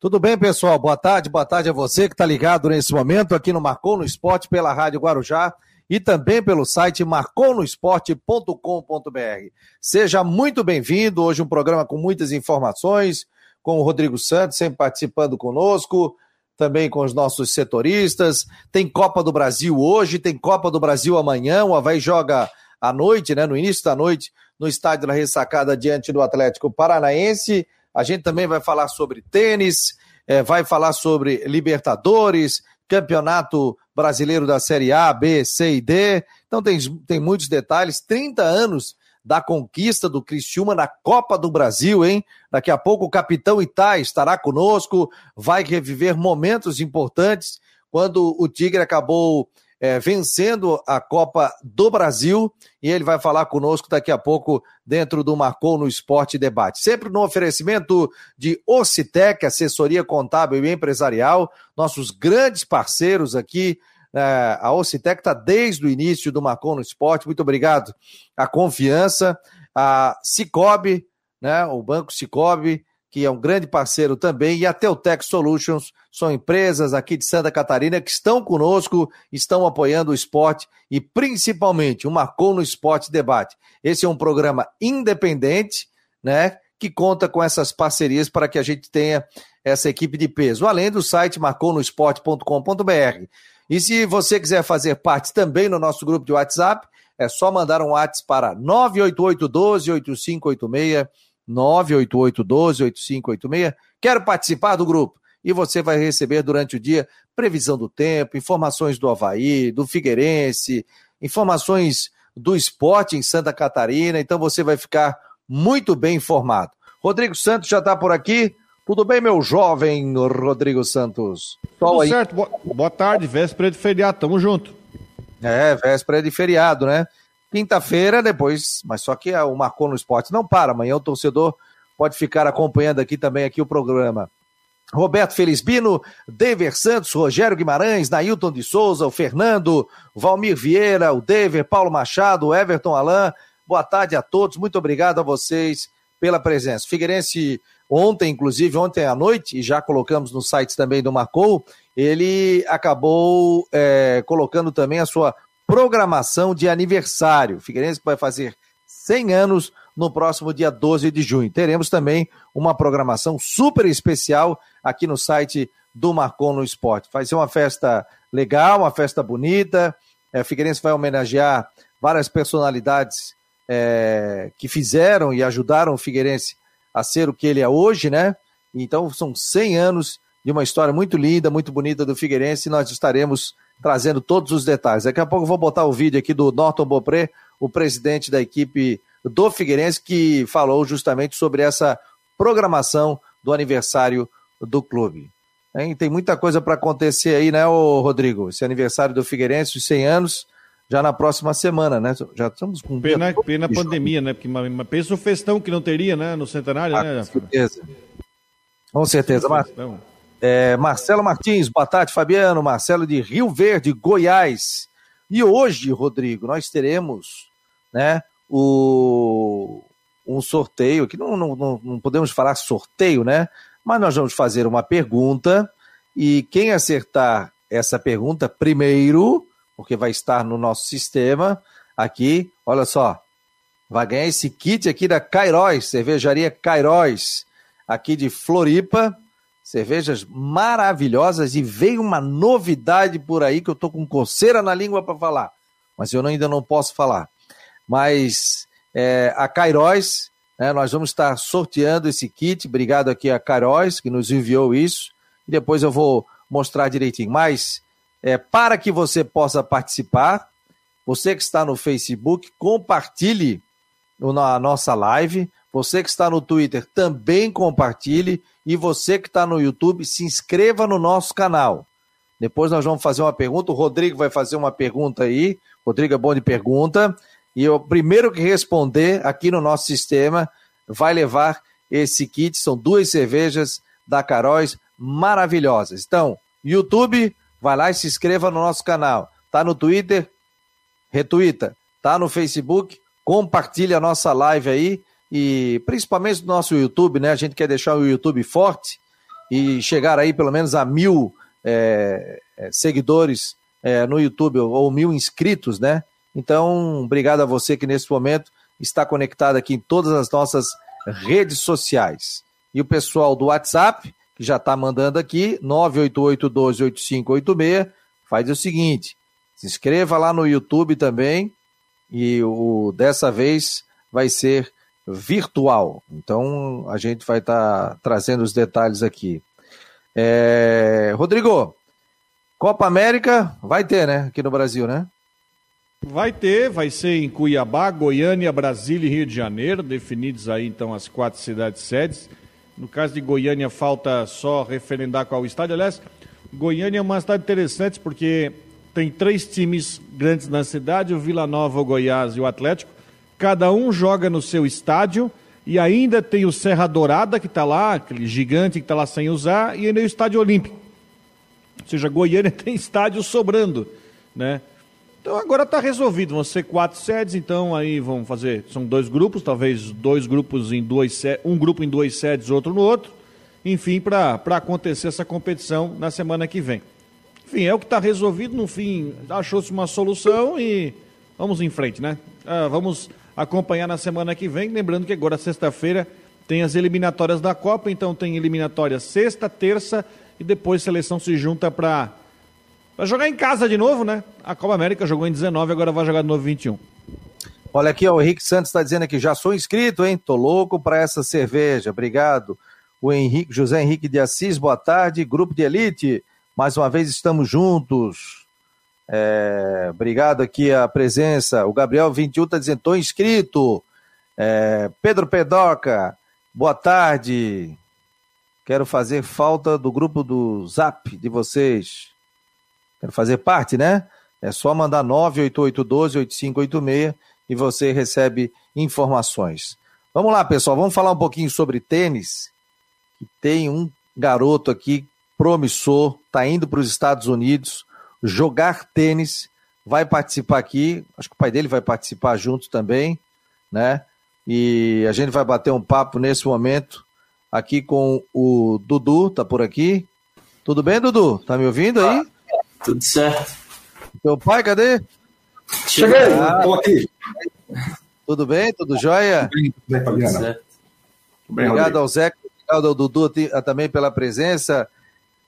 Tudo bem, pessoal? Boa tarde, boa tarde a você que está ligado nesse momento aqui no Marcou no Esporte pela Rádio Guarujá e também pelo site marconosport.com.br. Seja muito bem-vindo. Hoje um programa com muitas informações, com o Rodrigo Santos sempre participando conosco, também com os nossos setoristas. Tem Copa do Brasil hoje, tem Copa do Brasil amanhã. O Havaí joga à noite, né, no início da noite, no estádio da Ressacada diante do Atlético Paranaense. A gente também vai falar sobre tênis, é, vai falar sobre Libertadores, Campeonato Brasileiro da Série A, B, C e D. Então tem, tem muitos detalhes. 30 anos da conquista do Criciúma na Copa do Brasil, hein? Daqui a pouco o capitão Itai estará conosco, vai reviver momentos importantes quando o Tigre acabou é, vencendo a Copa do Brasil e ele vai falar conosco daqui a pouco dentro do Marcou no Esporte Debate. Sempre no oferecimento de Ocitec, assessoria contábil e empresarial, nossos grandes parceiros aqui. É, a Ocitec está desde o início do Marcou no Esporte. Muito obrigado. A confiança, a Cicobi, né, o Banco Cicobi, que é um grande parceiro também, e a Teutec Solutions, são empresas aqui de Santa Catarina que estão conosco, estão apoiando o esporte e principalmente o Marcou no Esporte Debate. Esse é um programa independente, né, que conta com essas parcerias para que a gente tenha essa equipe de peso, além do site marconosport.com.br. E se você quiser fazer parte também no nosso grupo de WhatsApp, é só mandar um WhatsApp para 988 12 8586 988-12-8586. Quero participar do grupo. E você vai receber durante o dia previsão do tempo, informações do Havaí, do Figueirense, informações do esporte em Santa Catarina. Então você vai ficar muito bem informado. Rodrigo Santos já está por aqui. Tudo bem, meu jovem Rodrigo Santos? Tudo aí. certo. Boa, boa tarde, véspera de feriado. Tamo junto. É, véspera de feriado, né? Quinta-feira, depois, mas só que o Marcou no Esporte não para. Amanhã o torcedor pode ficar acompanhando aqui também aqui o programa. Roberto Felizbino, Dever Santos, Rogério Guimarães, Nailton de Souza, o Fernando, Valmir Vieira, o Dever, Paulo Machado, Everton Alain. Boa tarde a todos, muito obrigado a vocês pela presença. Figueirense, ontem, inclusive, ontem à noite, e já colocamos no site também do Marcou, ele acabou é, colocando também a sua programação de aniversário. Figueirense vai fazer 100 anos no próximo dia 12 de junho. Teremos também uma programação super especial aqui no site do Marcon no Esporte. Vai ser uma festa legal, uma festa bonita. É, Figueirense vai homenagear várias personalidades é, que fizeram e ajudaram o Figueirense a ser o que ele é hoje, né? Então são 100 anos de uma história muito linda, muito bonita do Figueirense e nós estaremos trazendo todos os detalhes. Daqui a pouco eu vou botar o vídeo aqui do Norton Bopré, o presidente da equipe do Figueirense, que falou justamente sobre essa programação do aniversário do clube. Hein? Tem muita coisa para acontecer aí, né, Rodrigo? Esse aniversário do Figueirense, os 100 anos, já na próxima semana, né? Já estamos com. Pena, pena a pandemia, né? Porque pensa o festão que não teria, né? No centenário, ah, né? Com certeza. Com certeza, mas. É, Marcelo Martins, boa tarde, Fabiano. Marcelo de Rio Verde, Goiás. E hoje, Rodrigo, nós teremos né, o, um sorteio, que não, não, não podemos falar sorteio, né? Mas nós vamos fazer uma pergunta e quem acertar essa pergunta primeiro, porque vai estar no nosso sistema aqui, olha só, vai ganhar esse kit aqui da Cairóis, cervejaria Cairóis, aqui de Floripa, cervejas maravilhosas e veio uma novidade por aí que eu tô com coceira na língua para falar, mas eu ainda não posso falar. Mas é, a Cairóis, né, nós vamos estar sorteando esse kit. Obrigado aqui a Cairóis que nos enviou isso e depois eu vou mostrar direitinho. Mas é, para que você possa participar, você que está no Facebook, compartilhe a nossa live. Você que está no Twitter, também compartilhe. E você que está no YouTube, se inscreva no nosso canal. Depois nós vamos fazer uma pergunta. O Rodrigo vai fazer uma pergunta aí. Rodrigo é bom de pergunta. E o primeiro que responder aqui no nosso sistema vai levar esse kit. São duas cervejas da Caróis maravilhosas. Então, YouTube, vai lá e se inscreva no nosso canal. Tá no Twitter? Retuita. Tá no Facebook? Compartilhe a nossa live aí e principalmente no nosso YouTube, né? A gente quer deixar o YouTube forte e chegar aí pelo menos a mil é, é seguidores é, no YouTube, ou mil inscritos, né? Então, obrigado a você que nesse momento está conectado aqui em todas as nossas redes sociais. E o pessoal do WhatsApp, que já está mandando aqui, 988-12-8586, faz o seguinte: se inscreva lá no YouTube também, e o dessa vez vai ser virtual. Então a gente vai estar tá trazendo os detalhes aqui. É... Rodrigo, Copa América vai ter, né? Aqui no Brasil, né? Vai ter, vai ser em Cuiabá, Goiânia, Brasília e Rio de Janeiro, definidos aí então as quatro cidades sedes. No caso de Goiânia, falta só referendar qual estádio. Aliás, Goiânia é uma cidade interessante porque tem três times grandes na cidade: o Vila Nova, o Goiás e o Atlético. Cada um joga no seu estádio e ainda tem o Serra Dourada, que está lá, aquele gigante que está lá sem usar, e ainda o Estádio Olímpico. Ou seja, Goiânia tem estádio sobrando, né? Então agora está resolvido, vão ser quatro sedes, então aí vão fazer, são dois grupos, talvez dois grupos em duas um grupo em duas sedes, outro no outro, enfim, para acontecer essa competição na semana que vem. Enfim, é o que está resolvido, no fim, achou-se uma solução e vamos em frente, né? Ah, vamos acompanhar na semana que vem, lembrando que agora sexta-feira tem as eliminatórias da Copa, então tem eliminatória sexta, terça e depois a seleção se junta para jogar em casa de novo, né? A Copa América jogou em 19, agora vai jogar de novo 21. Olha aqui, ó, o Henrique Santos está dizendo aqui, já sou inscrito, hein? Tô louco para essa cerveja. Obrigado. O Henrique, José Henrique de Assis, boa tarde. Grupo de Elite, mais uma vez estamos juntos. É, obrigado aqui a presença. O Gabriel 21 está dizendo, tô inscrito. É, Pedro Pedoca, boa tarde. Quero fazer falta do grupo do Zap de vocês. Quero fazer parte, né? É só mandar 98812-8586 e você recebe informações. Vamos lá, pessoal, vamos falar um pouquinho sobre tênis. Tem um garoto aqui promissor, está indo para os Estados Unidos jogar tênis, vai participar aqui. Acho que o pai dele vai participar junto também, né? E a gente vai bater um papo nesse momento aqui com o Dudu, tá por aqui. Tudo bem, Dudu? Tá me ouvindo aí? Tudo certo. Teu pai, cadê? Cheguei, estou aqui. Tudo bem? Tudo jóia? Tudo bem, Fabiana. Obrigado ao Zé, obrigado ao Dudu também pela presença.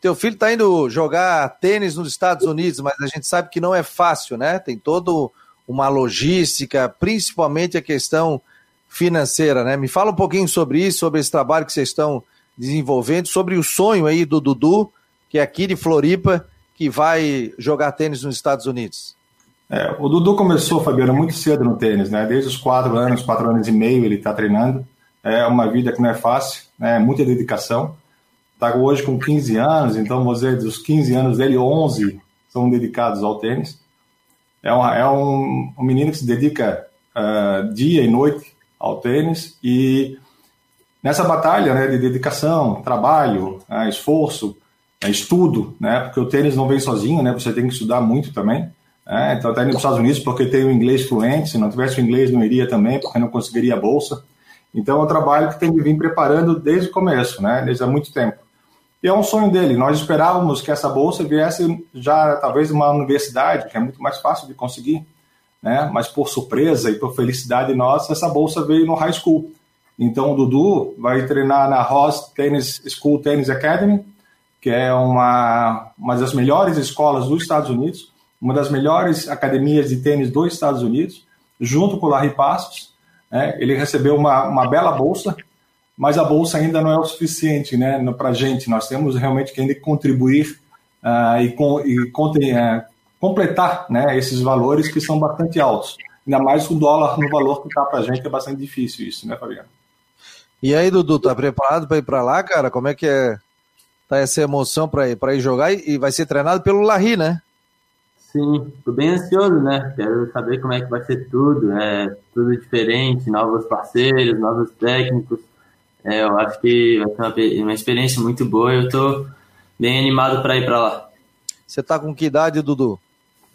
Teu filho está indo jogar tênis nos Estados Unidos, mas a gente sabe que não é fácil, né? Tem toda uma logística, principalmente a questão financeira, né? Me fala um pouquinho sobre isso, sobre esse trabalho que vocês estão desenvolvendo, sobre o sonho aí do Dudu, que é aqui de Floripa, que vai jogar tênis nos Estados Unidos? É, o Dudu começou, Fabiano, muito cedo no tênis, né? Desde os quatro anos, quatro anos e meio ele está treinando. É uma vida que não é fácil, né? Muita dedicação. Está hoje com 15 anos, então vou dizer, dos 15 anos dele, 11 são dedicados ao tênis. É, uma, é um, um, menino que se dedica uh, dia e noite ao tênis e nessa batalha né, de dedicação, trabalho, uh, esforço, é, estudo, né? Porque o tênis não vem sozinho, né? Você tem que estudar muito também. Né? Então, está indo para os Estados Unidos porque tem o inglês fluente. Se não tivesse o inglês, não iria também, porque não conseguiria a bolsa. Então, é um trabalho que tem que vir preparando desde o começo, né? Desde há muito tempo. E é um sonho dele. Nós esperávamos que essa bolsa viesse já, talvez, uma universidade, que é muito mais fácil de conseguir, né? Mas por surpresa e por felicidade nossa, essa bolsa veio no high school. Então, o Dudu vai treinar na Ross Tennis School Tennis Academy, que é uma, uma das melhores escolas dos Estados Unidos, uma das melhores academias de tênis dos Estados Unidos, junto com o Larry Passos. Né? Ele recebeu uma, uma bela bolsa, mas a bolsa ainda não é o suficiente né, para a gente. Nós temos realmente que ainda contribuir uh, e, com, e contem, uh, completar né, esses valores que são bastante altos. Ainda mais o dólar no valor que está para a gente, é bastante difícil isso, né, Fabiano? E aí, Dudu, tá preparado para ir para lá, cara? Como é que é tá essa emoção para ir, ir jogar e, vai ser treinado pelo Larry, né? Sim, tô bem ansioso, né? Quero saber como é que vai ser tudo, é tudo diferente, novos parceiros, novos técnicos. É, eu acho que vai ser uma, uma experiência muito boa eu tô bem animado para ir para lá. Você tá com que idade, Dudu?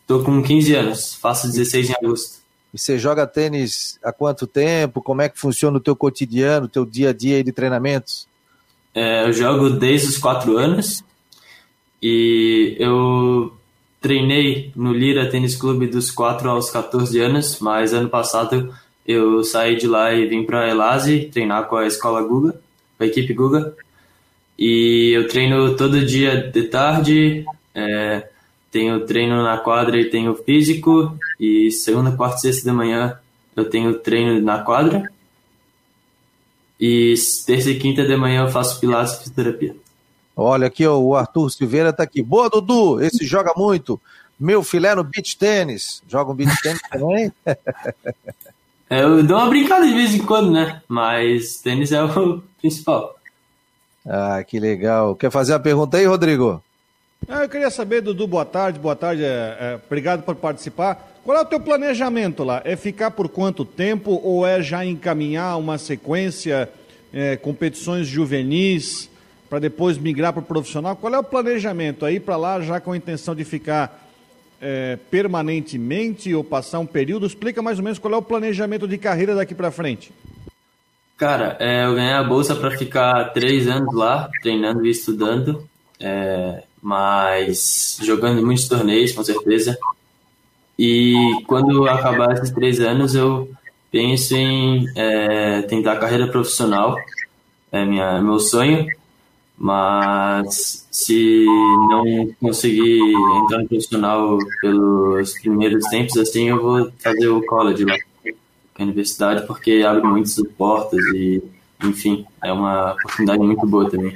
Tô com 15 anos, faço 16 em agosto. E você joga tênis há quanto tempo? Como é que funciona o teu cotidiano, o teu dia a dia de treinamentos? É, eu jogo desde os 4 anos e eu treinei no Lira Tênis Clube dos 4 aos 14 anos, mas ano passado eu saí de lá e vim para Elase treinar com a escola Guga, com a equipe Guga. E eu treino todo dia de tarde, é, tenho treino na quadra e tenho físico, e segunda, quarta e sexta da manhã eu tenho treino na quadra. E terça e quinta de manhã eu faço pilates e fisioterapia. Olha aqui, ó, o Arthur Silveira tá aqui. Boa, Dudu! Esse joga muito. Meu filé no beach tênis. Joga um beach tênis também? É, eu dou uma brincada de vez em quando, né? Mas tênis é o principal. Ah, que legal. Quer fazer a pergunta aí, Rodrigo? Ah, eu queria saber, Dudu, boa tarde, boa tarde, é, é, obrigado por participar. Qual é o teu planejamento lá? É ficar por quanto tempo ou é já encaminhar uma sequência, é, competições juvenis, para depois migrar para o profissional? Qual é o planejamento aí para lá, já com a intenção de ficar é, permanentemente ou passar um período? Explica mais ou menos qual é o planejamento de carreira daqui para frente. Cara, é, eu ganhei a bolsa para ficar três anos lá, treinando e estudando, é, mas jogando muitos torneios, com certeza. E quando acabar esses três anos, eu penso em é, tentar carreira profissional, é minha, meu sonho, mas se não conseguir entrar no profissional pelos primeiros tempos, assim, eu vou fazer o college lá, a universidade, porque abre muitas portas e, enfim, é uma oportunidade muito boa também.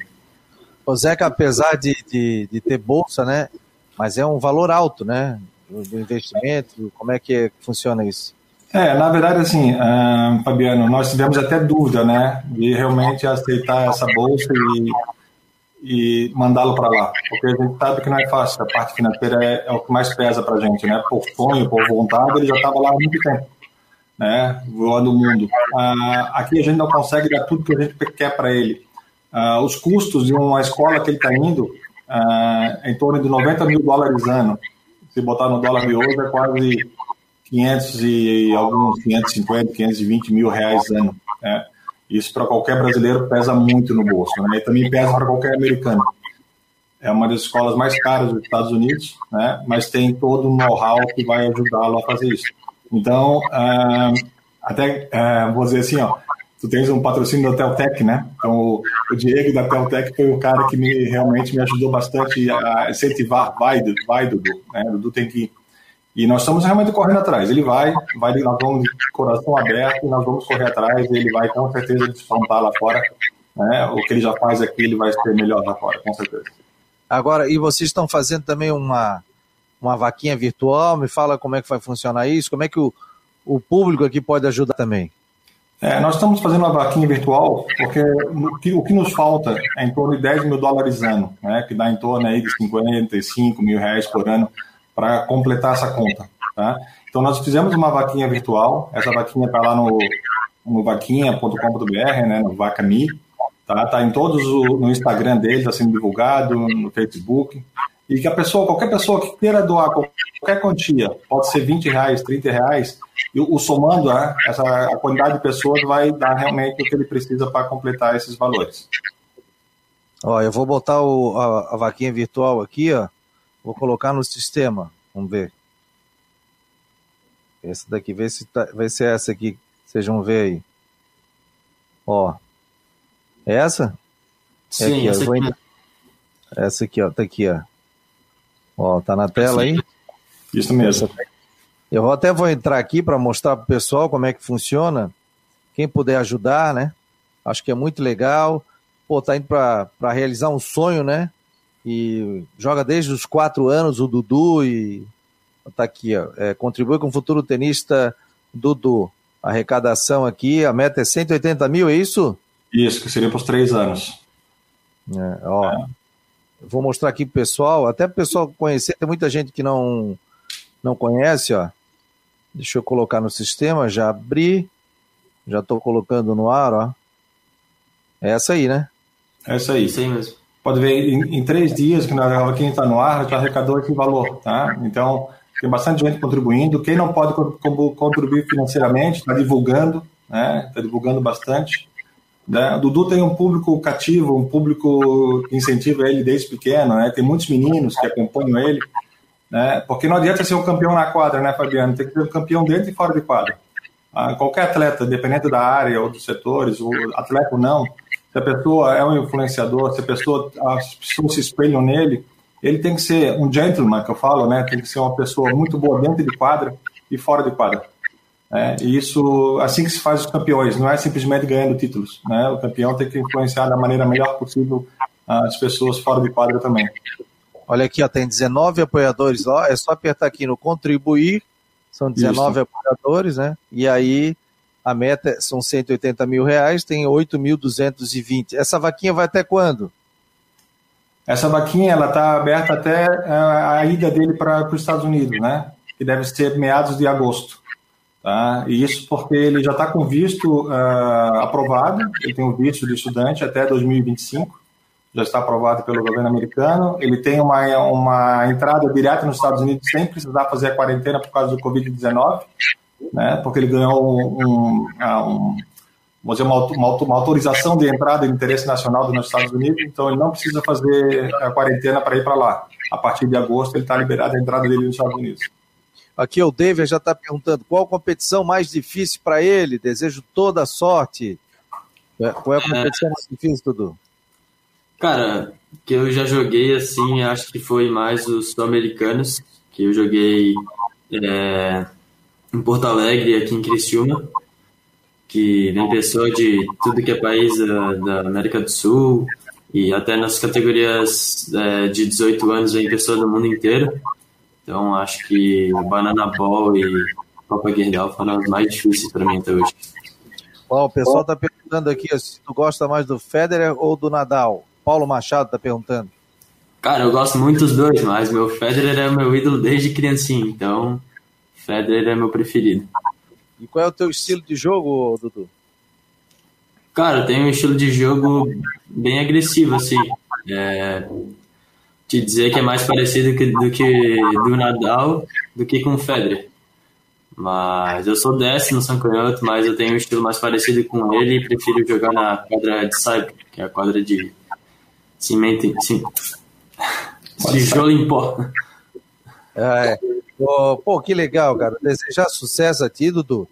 O Zeca, apesar de, de, de ter bolsa, né, mas é um valor alto, né, do investimento, como é que funciona isso? É, na verdade, assim, uh, Fabiano, nós tivemos até dúvida, né, de realmente aceitar essa bolsa e e mandá-lo para lá, porque a gente sabe que não é fácil, a parte financeira é, é o que mais pesa para a gente, né? Por sonho, por vontade, ele já estava lá há muito tempo, né? Voando o mundo. Ah, aqui a gente não consegue dar tudo que a gente quer para ele. Ah, os custos de uma escola que ele está indo ah, em torno de 90 mil dólares ano. Se botar no dólar de hoje é quase 500 e alguns 550, 520 mil reais ano. Né? Isso para qualquer brasileiro pesa muito no bolso, né? E também pesa para qualquer americano. É uma das escolas mais caras dos Estados Unidos, né? Mas tem todo um know-how que vai ajudá-lo a fazer isso. Então, uh, até uh, vou dizer assim, ó, tu tens um patrocínio da Teltec, né? Então, o, o Diego da Teltec foi o cara que me realmente me ajudou bastante a incentivar, vai, vai Dudu, né? Dudu tem que e nós estamos realmente correndo atrás. Ele vai, vai nós vamos de coração aberto, nós vamos correr atrás, ele vai com certeza desfrontar lá fora. Né? O que ele já faz aqui, ele vai ser melhor lá fora, com certeza. Agora, e vocês estão fazendo também uma, uma vaquinha virtual? Me fala como é que vai funcionar isso, como é que o, o público aqui pode ajudar também? É, nós estamos fazendo uma vaquinha virtual porque o que, o que, nos falta é em torno de 10 mil dólares ano, né, que dá em torno aí de 55 mil reais por ano para completar essa conta. Tá? Então, nós fizemos uma vaquinha virtual, essa vaquinha está lá no, no vaquinha.com.br, né, no VacaMi, tá? tá em todos no Instagram dele, está sendo divulgado, no Facebook, e que a pessoa, qualquer pessoa que queira doar qualquer quantia, pode ser 20 reais, 30 reais, e o, somando né, essa, a quantidade de pessoas vai dar realmente o que ele precisa para completar esses valores. Ó, eu vou botar o, a, a vaquinha virtual aqui, ó, Vou colocar no sistema. Vamos ver. Essa daqui, vê se, tá, vê se é essa aqui. Vocês vão ver aí. Ó. É essa? É Sim, é aqui, essa, aqui. essa aqui, ó. Tá aqui, ó. Ó, tá na tela aí? Isso mesmo. Eu até vou entrar aqui para mostrar para o pessoal como é que funciona. Quem puder ajudar, né? Acho que é muito legal. Pô, tá indo para realizar um sonho, né? E joga desde os quatro anos o Dudu e tá aqui, ó, é, contribui com o futuro tenista Dudu. Arrecadação aqui, a meta é 180 mil, é isso? Isso, que seria para os três anos. É, ó, é. Vou mostrar aqui pro pessoal, até pro pessoal conhecer, tem muita gente que não, não conhece, ó. Deixa eu colocar no sistema, já abri, já estou colocando no ar, ó. É essa aí, né? É essa aí. Sim mesmo pode ver em, em três dias que a vaquinha está no ar, já arrecadou esse valor, tá? Então, tem bastante gente contribuindo. Quem não pode contribuir financeiramente, está divulgando, né? Está divulgando bastante. Né? O Dudu tem um público cativo, um público que incentiva ele desde pequeno, né? Tem muitos meninos que acompanham ele, né? Porque não adianta ser um campeão na quadra, né, Fabiano? Tem que ser um campeão dentro e fora de quadra. Ah, qualquer atleta, dependendo da área ou dos setores, o atleta ou não, se a pessoa é um influenciador, se a pessoa, as pessoas se espelham nele, ele tem que ser um gentleman, que eu falo, né? Tem que ser uma pessoa muito boa dentro de quadra e fora de quadra. É, e isso, assim que se faz os campeões, não é simplesmente ganhando títulos. Né? O campeão tem que influenciar da maneira melhor possível as pessoas fora de quadra também. Olha aqui, ó, tem 19 apoiadores, ó, é só apertar aqui no contribuir, são 19 isso. apoiadores, né? E aí a meta são 180 mil reais, tem 8.220. Essa vaquinha vai até quando? Essa vaquinha ela está aberta até é, a ida dele para os Estados Unidos, né? Que deve ser meados de agosto. Tá? E isso porque ele já está com visto uh, aprovado, ele tem o visto de estudante até 2025, já está aprovado pelo governo americano. Ele tem uma, uma entrada direta nos Estados Unidos sem precisar fazer a quarentena por causa do Covid-19, né? porque ele ganhou um, um, um vamos dizer, uma, uma, uma, autorização de entrada de interesse nacional dos Estados Unidos, então ele não precisa fazer a quarentena para ir para lá. A partir de agosto ele está liberado a entrada dele nos Estados Unidos. Aqui o David já está perguntando qual competição mais difícil para ele. Desejo toda a sorte. É, qual é a competição é... mais difícil, Dudu? Cara, que eu já joguei assim, acho que foi mais os sul-americanos, que eu joguei é, em Porto Alegre, aqui em Criciúma, que vem pessoa de tudo que é país da, da América do Sul, e até nas categorias é, de 18 anos vem pessoa do mundo inteiro. Então acho que o Banana Ball e Copa Guerdal foram os mais difíceis para mim até hoje. Bom, o pessoal está perguntando aqui se tu gosta mais do Federer ou do Nadal. Paulo Machado está perguntando. Cara, eu gosto muito dos dois, mas meu Federer é meu ídolo desde criancinha, então Federer é meu preferido. E qual é o teu estilo de jogo, Dudu? Cara, eu tenho um estilo de jogo bem agressivo, assim. É, te dizer que é mais parecido que, do que do Nadal do que com o Federer. Mas eu sou décimo São Canhoto, mas eu tenho um estilo mais parecido com ele e prefiro jogar na quadra de Cyber, que é a quadra de cimento, sim, tijolo em pó. É, pô, pô, que legal, cara. Desejar sucesso a ti, Dudu.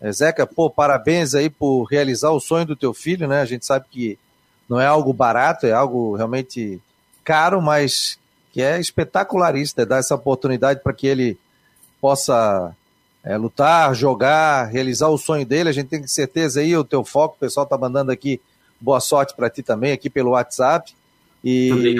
É, Zeca, pô, parabéns aí por realizar o sonho do teu filho, né? A gente sabe que não é algo barato, é algo realmente caro, mas que é espetacularista, é dar essa oportunidade para que ele possa é, lutar, jogar, realizar o sonho dele. A gente tem certeza aí, o teu foco, o pessoal está mandando aqui boa sorte para ti também, aqui pelo WhatsApp. E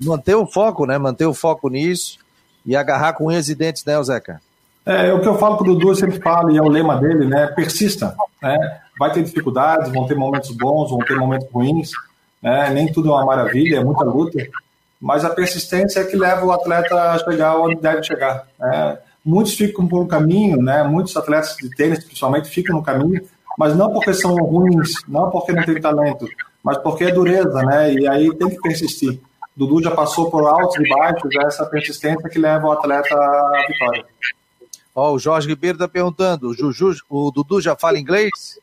manter o foco, né? Manter o foco nisso e agarrar com unhas e dentes, né, Zeca? É, é o que eu falo para o Dudu, eu sempre falo, e é o lema dele, né? Persista. Né? Vai ter dificuldades, vão ter momentos bons, vão ter momentos ruins, né? nem tudo é uma maravilha, é muita luta, mas a persistência é que leva o atleta a chegar onde deve chegar. Né? Muitos ficam por um caminho, né? muitos atletas de tênis, principalmente, ficam no caminho, mas não porque são ruins, não porque não tem talento, mas porque é dureza, né? E aí tem que persistir. Dudu já passou por altos e baixos, é essa persistência que leva o atleta à vitória. Ó, oh, o Jorge Ribeiro está perguntando, o, Juju, o Dudu já fala inglês?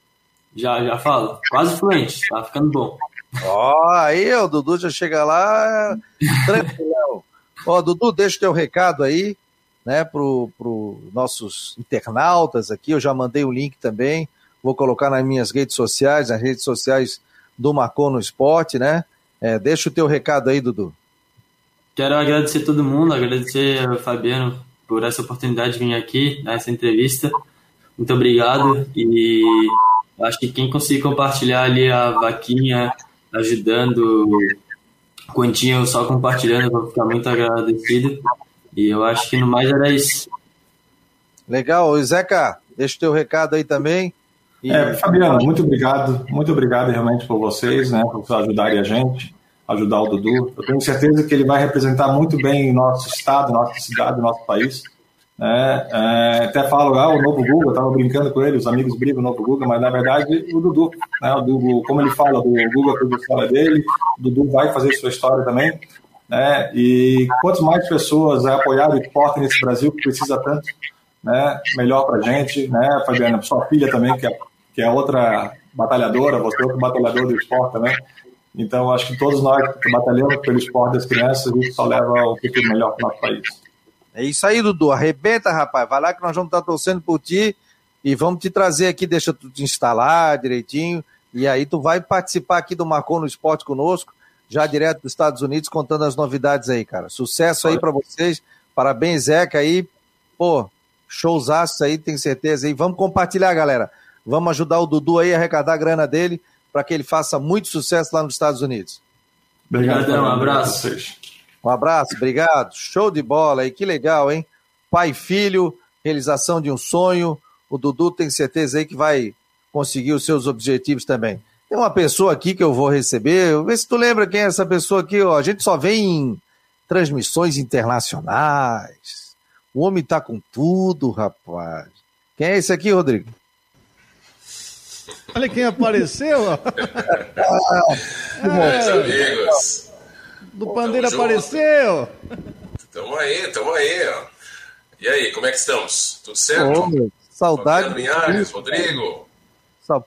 Já, já falo. Quase fluente, tá ficando bom. Ó, oh, aí o Dudu já chega lá tranquilo. Ó, oh, Dudu, deixa o teu recado aí, né, pro, pro nossos internautas aqui. Eu já mandei o link também. Vou colocar nas minhas redes sociais, nas redes sociais do Marcon no Esporte, né? É, deixa o teu recado aí, Dudu. Quero agradecer todo mundo, agradecer ao Fabiano por essa oportunidade de vir aqui nessa entrevista. Muito obrigado e acho que quem conseguir compartilhar ali a vaquinha ajudando, Quantinho só compartilhando, vou ficar muito agradecido. E eu acho que no mais era isso. Legal. Zeca, deixa o teu recado aí também. E... É, Fabiano, muito obrigado, muito obrigado realmente por vocês, né, por ajudarem a gente, ajudar o Dudu. Eu tenho certeza que ele vai representar muito bem nosso estado, nossa cidade, nosso país. É, é, até falo, ah, o novo Google, estava brincando com ele, os amigos brigam o novo Google, mas na verdade o Dudu, né, o Dudu, como ele fala, do Google a história dele, o Dudu vai fazer sua história também, né, e quanto mais pessoas é, apoiarem o esporte nesse Brasil, que precisa tanto, né, melhor para gente, né, Fabiana, sua filha também, que é, que é outra batalhadora, você é outro batalhador do esporte também. Então, acho que todos nós que batalhamos pelo esporte das crianças, isso só leva um futuro melhor para o nosso país. É isso aí, Dudu. Arrebenta, rapaz. Vai lá que nós vamos estar torcendo por ti e vamos te trazer aqui, deixa tu te instalar direitinho. E aí tu vai participar aqui do Marcou no Esporte conosco, já direto dos Estados Unidos, contando as novidades aí, cara. Sucesso aí para vocês. Parabéns, Zeca aí. Pô, showzaço aí, tenho certeza aí. Vamos compartilhar, galera. Vamos ajudar o Dudu aí a arrecadar a grana dele para que ele faça muito sucesso lá nos Estados Unidos. Obrigado, um abraço. Um abraço, obrigado. Show de bola aí, que legal, hein? Pai e filho, realização de um sonho. O Dudu tem certeza aí que vai conseguir os seus objetivos também. Tem uma pessoa aqui que eu vou receber, vê se tu lembra quem é essa pessoa aqui, ó. A gente só vê em transmissões internacionais. O homem tá com tudo, rapaz. Quem é esse aqui, Rodrigo? Olha quem apareceu, ó. Meus amigos. Do Pandeiro apareceu. Tamo aí, tamo aí, ó. E aí, como é que estamos? Tudo certo? Ô, saudade. Fabiano Linhares, Rodrigo.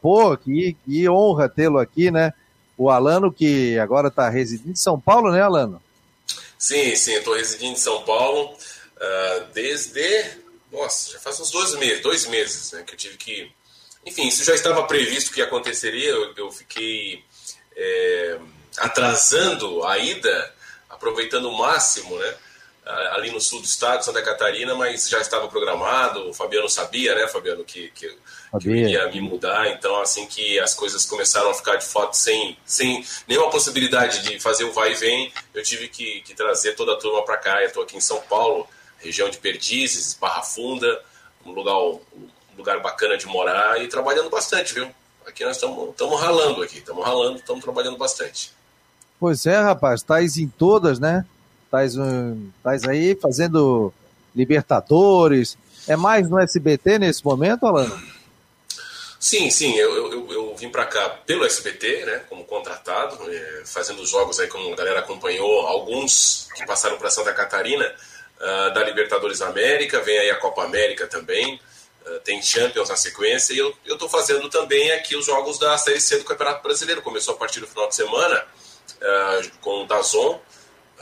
Pô, que, que honra tê-lo aqui, né? O Alano, que agora está residindo em São Paulo, né, Alano? Sim, sim, estou residindo em São Paulo uh, desde. Nossa, já faz uns dois meses, dois meses, né? Que eu tive que. Enfim, isso já estava previsto que aconteceria, eu, eu fiquei é, atrasando a ida, aproveitando o máximo, né? ali no sul do estado, Santa Catarina, mas já estava programado. O Fabiano sabia, né, Fabiano, que, que, que eu ia me mudar. Então, assim que as coisas começaram a ficar de fato sem, sem nenhuma possibilidade de fazer o vai e vem, eu tive que, que trazer toda a turma para cá. Eu estou aqui em São Paulo, região de Perdizes, Barra Funda, um lugar, um lugar bacana de morar e trabalhando bastante, viu? Aqui nós estamos ralando aqui, estamos ralando, estamos trabalhando bastante. Pois é, rapaz, estáis em todas, né? Estás um, aí fazendo Libertadores. É mais no SBT nesse momento, Alano? Sim, sim. Eu, eu, eu vim para cá pelo SBT, né, como contratado, é, fazendo jogos aí, como a galera acompanhou, alguns que passaram para Santa Catarina, uh, da Libertadores América, vem aí a Copa América também, tem Champions na sequência, e eu estou fazendo também aqui os jogos da Série C do Campeonato Brasileiro. Começou a partir do final de semana uh, com o Dazon,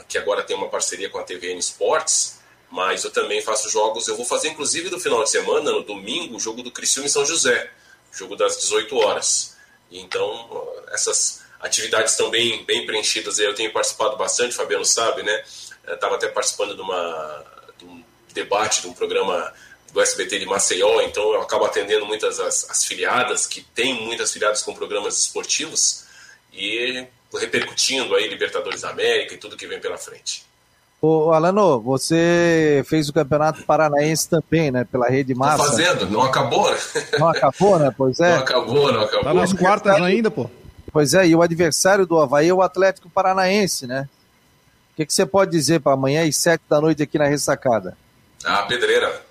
que agora tem uma parceria com a TVN Sports, mas eu também faço jogos, eu vou fazer inclusive no final de semana, no domingo, o jogo do Criciúma em São José, jogo das 18 horas. Então, essas atividades estão bem, bem preenchidas, eu tenho participado bastante, Fabiano sabe, né? Estava até participando de, uma, de um debate de um programa do SBT de Maceió, então eu acabo atendendo muitas as, as filiadas, que tem muitas filiadas com programas esportivos, e repercutindo aí Libertadores da América e tudo que vem pela frente. Ô, Alano, você fez o Campeonato Paranaense também, né? Pela Rede Massa. Tô fazendo, não acabou, né? Não acabou, né? Pois é. Não acabou, não acabou. Tá nas quartas ainda, pô. Pois é, e o adversário do Havaí é o Atlético Paranaense, né? O que, que você pode dizer para amanhã às sete da noite aqui na Ressacada? Ah, pedreira.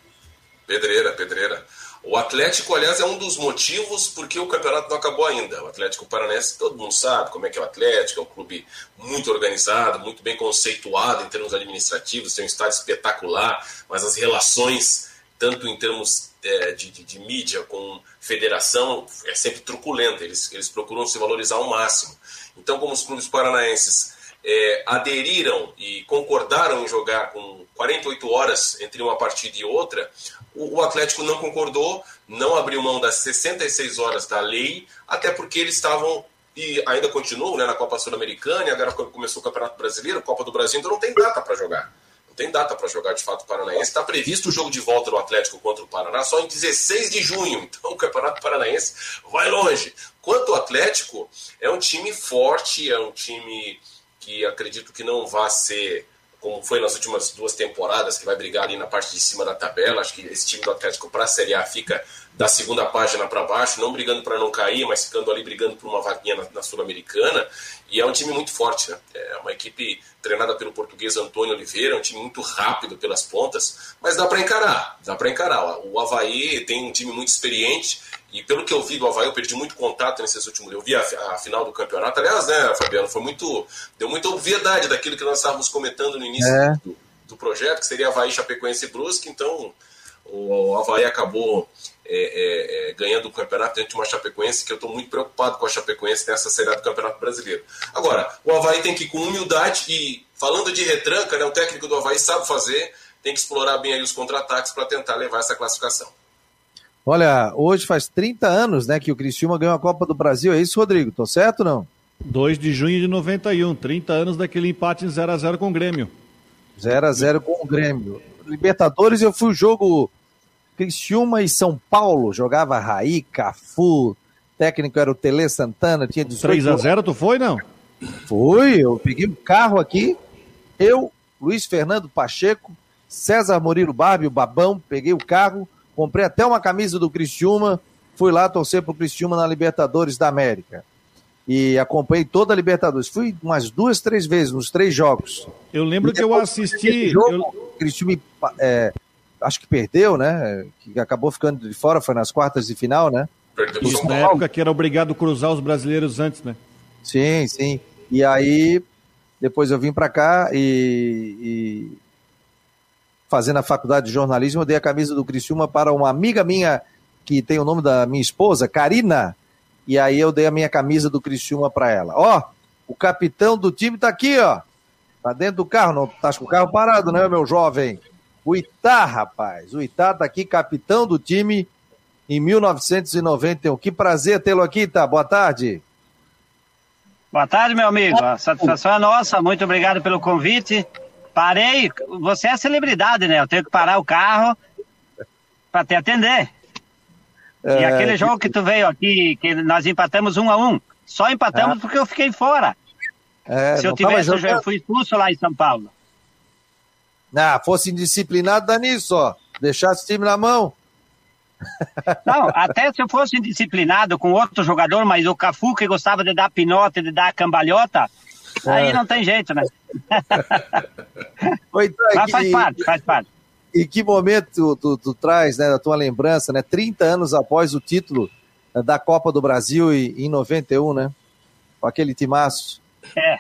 Pedreira, pedreira. O Atlético, aliás, é um dos motivos porque o campeonato não acabou ainda. O Atlético Paranense, todo mundo sabe como é que é o Atlético, é um clube muito organizado, muito bem conceituado em termos administrativos, tem um estádio espetacular, mas as relações, tanto em termos é, de, de, de, mídia com federação, é sempre truculenta. Eles, eles procuram se valorizar ao máximo. Então, como os clubes paranaenses é, aderiram e concordaram em jogar com 48 horas entre uma partida e outra, o, Atlético não concordou, não abriu mão das 66 horas da lei, até porque eles estavam e ainda continuam né, na Copa Sul-Americana, e agora começou o Campeonato Brasileiro, Copa do Brasil, então não tem data para jogar. Não tem data para jogar de fato o Paranaense. Está previsto o jogo de volta do Atlético contra o Paraná só em 16 de junho. Então o Campeonato Paranaense vai longe. Quanto ao Atlético, é um time forte, é um time que acredito que não vai ser como foi nas últimas duas temporadas, que vai brigar ali na parte de cima da tabela. Acho que esse time do Atlético para a Série A fica da segunda página para baixo, não brigando para não cair, mas ficando ali brigando por uma vaguinha na, na Sul-Americana. E é um time muito forte, né? É uma equipe treinada pelo português Antônio Oliveira, é um time muito rápido pelas pontas, mas dá para encarar, dá para encarar. O Havaí tem um time muito experiente e pelo que eu vi do Havaí, eu perdi muito contato nesses últimos. Eu vi a, a, final do campeonato. Aliás, né, Fabiano, foi muito. Deu muita obviedade daquilo que nós estávamos comentando no início é. do, do, projeto, que seria Havaí, Chapecoense e Brusque. Então, o Havaí acabou é, é, é, ganhando o campeonato diante de uma Chapecoense que eu estou muito preocupado com a Chapecoense nessa série do Campeonato Brasileiro. Agora, o Havaí tem que ir com humildade e, falando de retranca, né, o técnico do Havaí sabe fazer, tem que explorar bem aí os contra-ataques para tentar levar essa classificação. Olha, hoje faz 30 anos né, que o Criciúma ganhou a Copa do Brasil, é isso, Rodrigo? Tô certo ou não? 2 de junho de 91, 30 anos daquele empate em 0x0 com o Grêmio. 0x0 com o Grêmio. Libertadores eu fui o jogo Criciúma e São Paulo, jogava Raí, Cafu, técnico era o Tele Santana, tinha 18 3x0 tu foi, não? Fui, eu peguei um carro aqui, eu, Luiz Fernando Pacheco, César Murilo Barbie, o Babão, peguei o carro, comprei até uma camisa do Criciúma, fui lá torcer pro Criciúma na Libertadores da América. E acompanhei toda a Libertadores. Fui umas duas, três vezes, nos três jogos. Eu lembro que eu assisti. Jogo, eu... O Criciúma é, acho que perdeu, né? Que acabou ficando de fora, foi nas quartas de final, né? Isso na época que era obrigado a cruzar os brasileiros antes, né? Sim, sim. E aí, depois eu vim para cá e, e, fazendo a faculdade de jornalismo, eu dei a camisa do Criciúma para uma amiga minha que tem o nome da minha esposa, Karina, e aí eu dei a minha camisa do Criciúma para ela. Ó, o capitão do time tá aqui, ó. Tá dentro do carro, não tá com o carro parado, né, meu jovem? O Itá, rapaz. O Itá tá aqui, capitão do time em 1991. Que prazer tê-lo aqui, Itá. Boa tarde. Boa tarde, meu amigo. A satisfação é nossa. Muito obrigado pelo convite. Parei. Você é celebridade, né? Eu tenho que parar o carro para te atender. É, e aquele jogo que tu veio aqui, que nós empatamos um a um, só empatamos é. porque eu fiquei fora. É, Se eu tivesse, eu fui expulso lá em São Paulo. Ah, fosse indisciplinado, dá nisso, ó. Deixasse o time na mão. Não, até se eu fosse indisciplinado com outro jogador, mas o Cafu que gostava de dar pinote, de dar cambalhota, é. aí não tem jeito, né? Oi, então, mas faz parte, faz parte. E que momento tu, tu, tu, traz, né, da tua lembrança, né? 30 anos após o título né, da Copa do Brasil em 91, né? Com aquele timaço. É,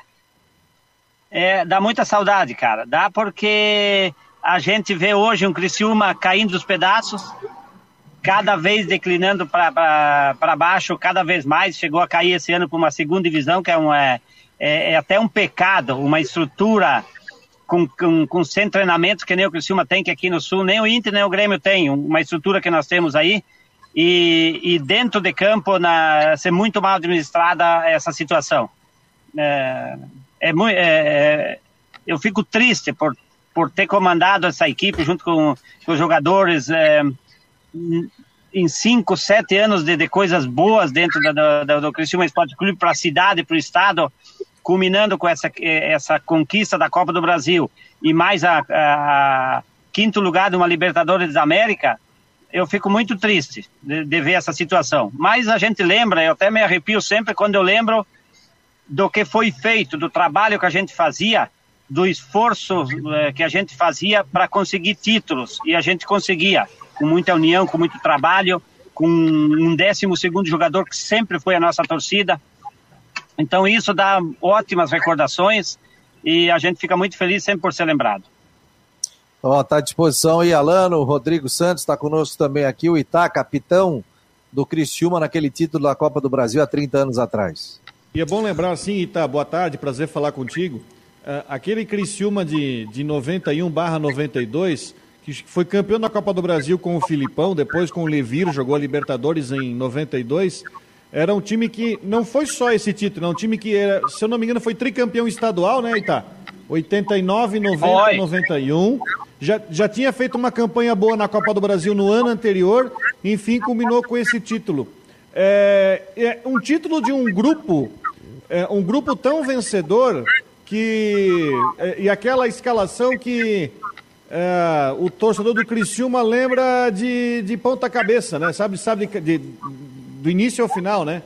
é, dá muita saudade, cara. Dá porque a gente vê hoje um Criciúma caindo dos pedaços, cada vez declinando para baixo, cada vez mais. Chegou a cair esse ano para uma segunda divisão, que é, um, é, é, é até um pecado, uma estrutura com, com, com sem treinamento que nem o Criciúma tem, que aqui no Sul, nem o Inter nem o Grêmio tem, uma estrutura que nós temos aí. E, e dentro de campo, na, ser muito mal administrada essa situação. É, é, muito, é, é, eu fico triste por, por ter comandado essa equipe junto com, com os jogadores é, em cinco, sete anos de, de coisas boas dentro da, da, do Criciúma Esporte Clube para a cidade, para o estado, culminando com essa, essa conquista da Copa do Brasil e mais a, a quinto lugar de uma Libertadores da América, eu fico muito triste de, de, ver essa situação. Mas a gente lembra, eu até me arrepio sempre quando eu lembro do que foi feito, do trabalho que a gente fazia, do esforço eh, que a gente fazia para conseguir títulos. E a gente conseguia, com muita união, com muito trabalho, com um décimo segundo jogador que sempre foi a nossa torcida. Então isso dá ótimas recordações e a gente fica muito feliz sempre por ser lembrado. Ó, tá à disposição aí, Alano, Rodrigo Santos está conosco também aqui, o Itá, capitão do Criciúma naquele título da Copa do Brasil há 30 anos atrás. E é bom lembrar assim, Ita, boa tarde, prazer falar contigo. Uh, aquele Criciúma de, de 91 barra 92, que foi campeão da Copa do Brasil com o Filipão, depois com o Leviro, jogou a Libertadores em 92. Era um time que não foi só esse título, era um time que, era, se eu não me engano, foi tricampeão estadual, né, Ita? 89, 90, Oi. 91. Já, já tinha feito uma campanha boa na Copa do Brasil no ano anterior, enfim, culminou com esse título. É, é um título de um grupo é, um grupo tão vencedor que. É, e aquela escalação que é, o torcedor do Criciúma lembra de, de ponta-cabeça, né? Sabe, sabe de, de, do início ao final, né?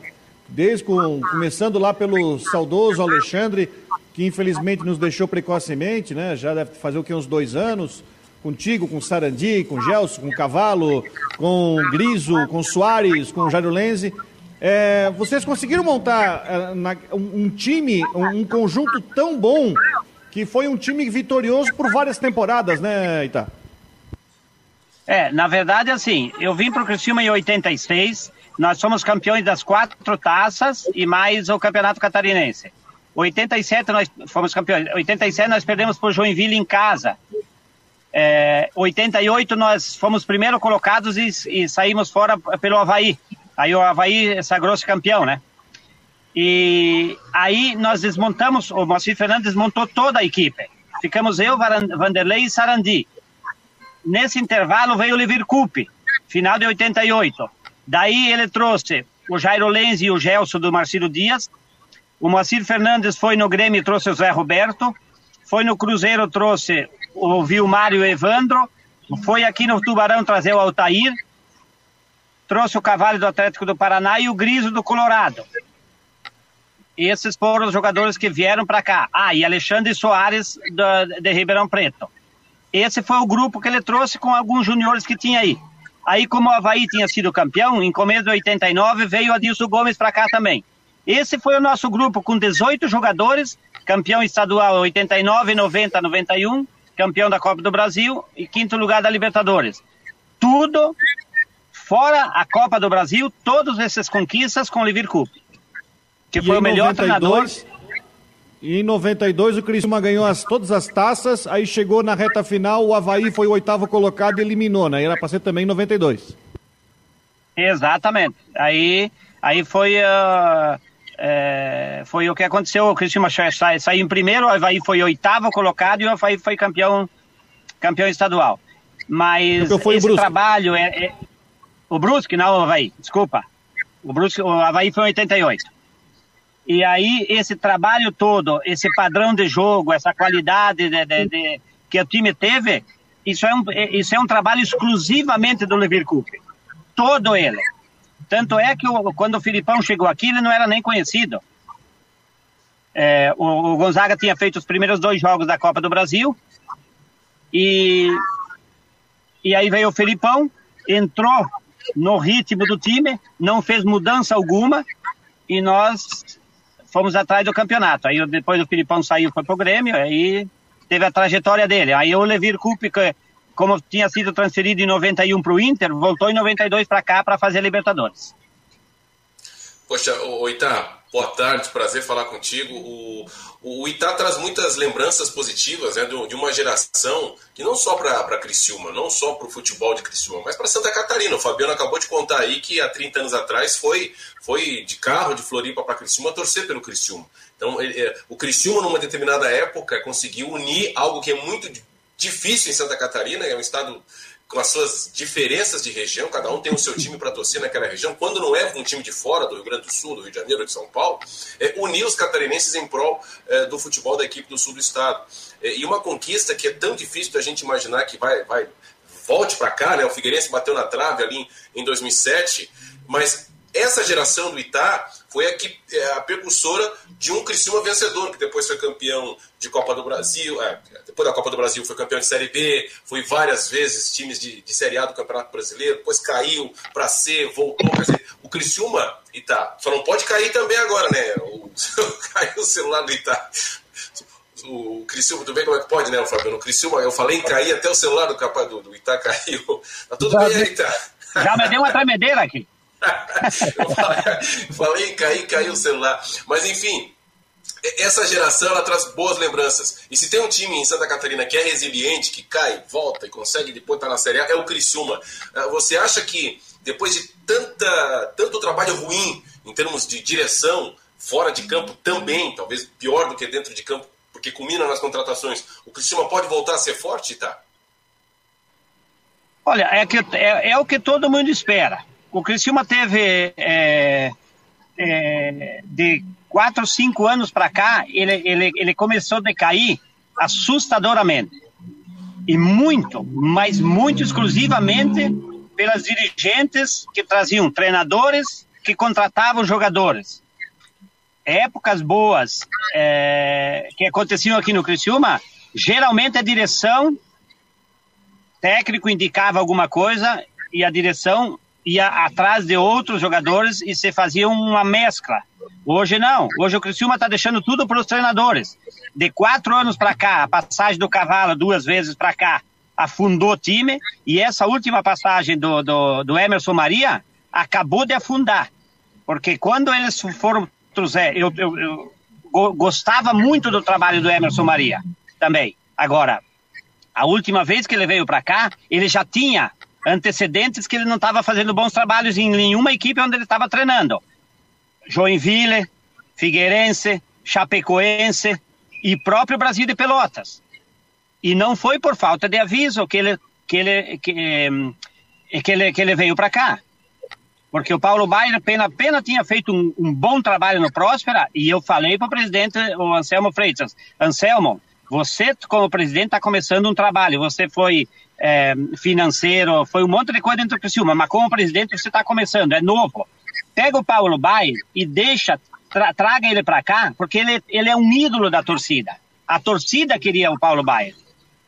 Desde com, começando lá pelo saudoso Alexandre, que infelizmente nos deixou precocemente, né? Já deve fazer o que? Uns dois anos. Contigo, com Sarandi, com Gelson, com Cavalo, com Griso, com Soares, com Jairo Lenze. É, vocês conseguiram montar é, na, um, time, um, um, conjunto tão bom que foi um time vitorioso por várias temporadas, né, Ita? É, na verdade, assim, eu vim para o Criciúma em 86, nós somos campeões das quatro taças e mais o Campeonato Catarinense. 87 nós fomos campeões, 87 nós perdemos para o Joinville em casa. É, 88 nós fomos primeiro colocados e, e saímos fora pelo Havaí. Aí o Havaí sagrou-se campeão, né? E aí nós desmontamos, o Moacir Fernandes desmontou toda a equipe. Ficamos eu, Vanderlei e Sarandi. Nesse intervalo veio o Levir Coupe, final de 88. Daí ele trouxe o Jairo Lenz e o Gelson do Marcelo Dias. O Moacir Fernandes foi no Grêmio e trouxe o Zé Roberto. Foi no Cruzeiro, trouxe o Vilmar e o Evandro. Foi aqui no Tubarão trazer o Altair. Trouxe o Cavalo do Atlético do Paraná e o Griso do Colorado. Esses foram os jogadores que vieram para cá. Ah, e Alexandre Soares de, de Ribeirão Preto. Esse foi o grupo que ele trouxe com alguns juniores que tinha aí. Aí, como o Havaí tinha sido campeão, em começo de 89 veio Adilson Gomes para cá também. Esse foi o nosso grupo com 18 jogadores, campeão estadual 89, 90, 91, campeão da Copa do Brasil e quinto lugar da Libertadores. Tudo fora a Copa do Brasil, todas essas conquistas com o Livir Coupe que foi o melhor 92, treinador. E em 92 o Criciúma ganhou as, todas as taças, aí chegou na reta final, o Havaí foi o oitavo colocado e eliminou, né? Era para ser também em 92. Exatamente. Aí, aí foi, uh, é, foi o que aconteceu, o Criciúma saiu, saiu em primeiro, o Havaí foi oitavo colocado e o Havaí foi campeão, campeão estadual. Mas esse o trabalho é, é, O Brusque, não o Havaí, desculpa. O Brusque, o Havaí foi em 88. E aí, esse trabalho todo, esse padrão de jogo, essa qualidade de, de, de, que o time teve, isso é um, isso é um trabalho exclusivamente do Leverkusen. Todo ele. Tanto é que o, quando o Filipão chegou aqui, ele não era nem conhecido. É, o, o, Gonzaga tinha feito os primeiros dois jogos da Copa do Brasil. E, e aí veio o Filipão, entrou no ritmo do time, não fez mudança alguma. E nós fomos atrás do campeonato. Aí depois o Filipão saiu, foi pro Grêmio, aí teve a trajetória dele. Aí o Levir Coupe, como tinha sido transferido em 91 para o Inter, voltou em 92 para cá para fazer Libertadores. Poxa, Oitá, boa tarde, prazer falar contigo. O, o Itá traz muitas lembranças positivas né, de uma geração que não só para Criciúma, não só para o futebol de Criciúma, mas para Santa Catarina. O Fabiano acabou de contar aí que há 30 anos atrás foi, foi de carro de Floripa para Criciúma torcer pelo Criciúma. Então, ele, é, o Criciúma, numa determinada época, conseguiu unir algo que é muito difícil em Santa Catarina, é um estado com as suas diferenças de região, cada um tem o seu time para torcer naquela região, quando não é um time de fora, do Rio Grande do Sul, do Rio de Janeiro, de São Paulo, é unir os catarinenses em prol é, do futebol da equipe do sul do estado. É, e uma conquista que é tão difícil da gente imaginar que vai, vai volte para cá, né? O Figueirense bateu na trave ali em 2007, mas essa geração do Itá foi a, que, é, a precursora de um Criciúma vencedor, que depois foi campeão de Copa do Brasil, é, depois da Copa do Brasil foi campeão de Série B, foi várias vezes times de, de Série A do Campeonato Brasileiro, depois caiu para C, voltou, quer dizer, o Criciúma, Itá, só não pode cair também agora, né? O, caiu o celular do Itá. O Criciúma, tudo bem como é que pode, né, Fabiano? O Criciúma, eu falei em cair, até o celular do, do, do Itá caiu. Tá tudo bem Itá? Já me deu uma tremedeira aqui. Falei em caiu o celular. Mas enfim, essa geração ela traz boas lembranças. E se tem um time em Santa Catarina que é resiliente, que cai, volta e consegue depois estar na Série A, é o Criciúma. Ah, você acha que depois de tanta, tanto trabalho ruim em termos de direção, fora de campo também, talvez pior do que dentro de campo, porque culmina nas contratações, o Criciúma pode voltar a ser forte, tá? Olha, é, que, é, é o que todo mundo espera. O Criciúma teve é, é, de quatro, cinco anos para cá, ele, ele, ele começou a decair assustadoramente. E muito, mas muito exclusivamente pelas dirigentes que traziam treinadores que contratavam jogadores. Épocas boas é, que aconteciam aqui no Criciúma, geralmente a direção técnico indicava alguma coisa e a direção ia atrás de outros jogadores e se fazia uma mescla. Hoje não. Hoje o Criciúma está deixando tudo para os treinadores. De quatro anos para cá, a passagem do cavalo duas vezes para cá, afundou o time, e essa última passagem do, do, do Emerson Maria acabou de afundar. Porque quando eles foram trouxer, eu, eu, eu gostava muito do trabalho do Emerson Maria também. Agora, a última vez que ele veio para cá, ele já tinha antecedentes que ele não estava fazendo bons trabalhos em nenhuma equipe onde ele estava treinando. Joinville, Figueirense, Chapecoense e próprio Brasil de Pelotas. E não foi por falta de aviso que ele, que ele, que, eh, que ele, que ele veio para cá. Porque o Paulo Baier pena, pena tinha feito um, um bom trabalho no Próspera e eu falei para o presidente, o Anselmo Freitas, Anselmo, você como presidente está começando um trabalho, você foi é, financeiro, foi um monte de coisa dentro do Criciúma, mas como presidente você está começando, é novo. Pega o Paulo Baier e deixa, tra, traga ele para cá, porque ele, ele é um ídolo da torcida. A torcida queria o Paulo Baier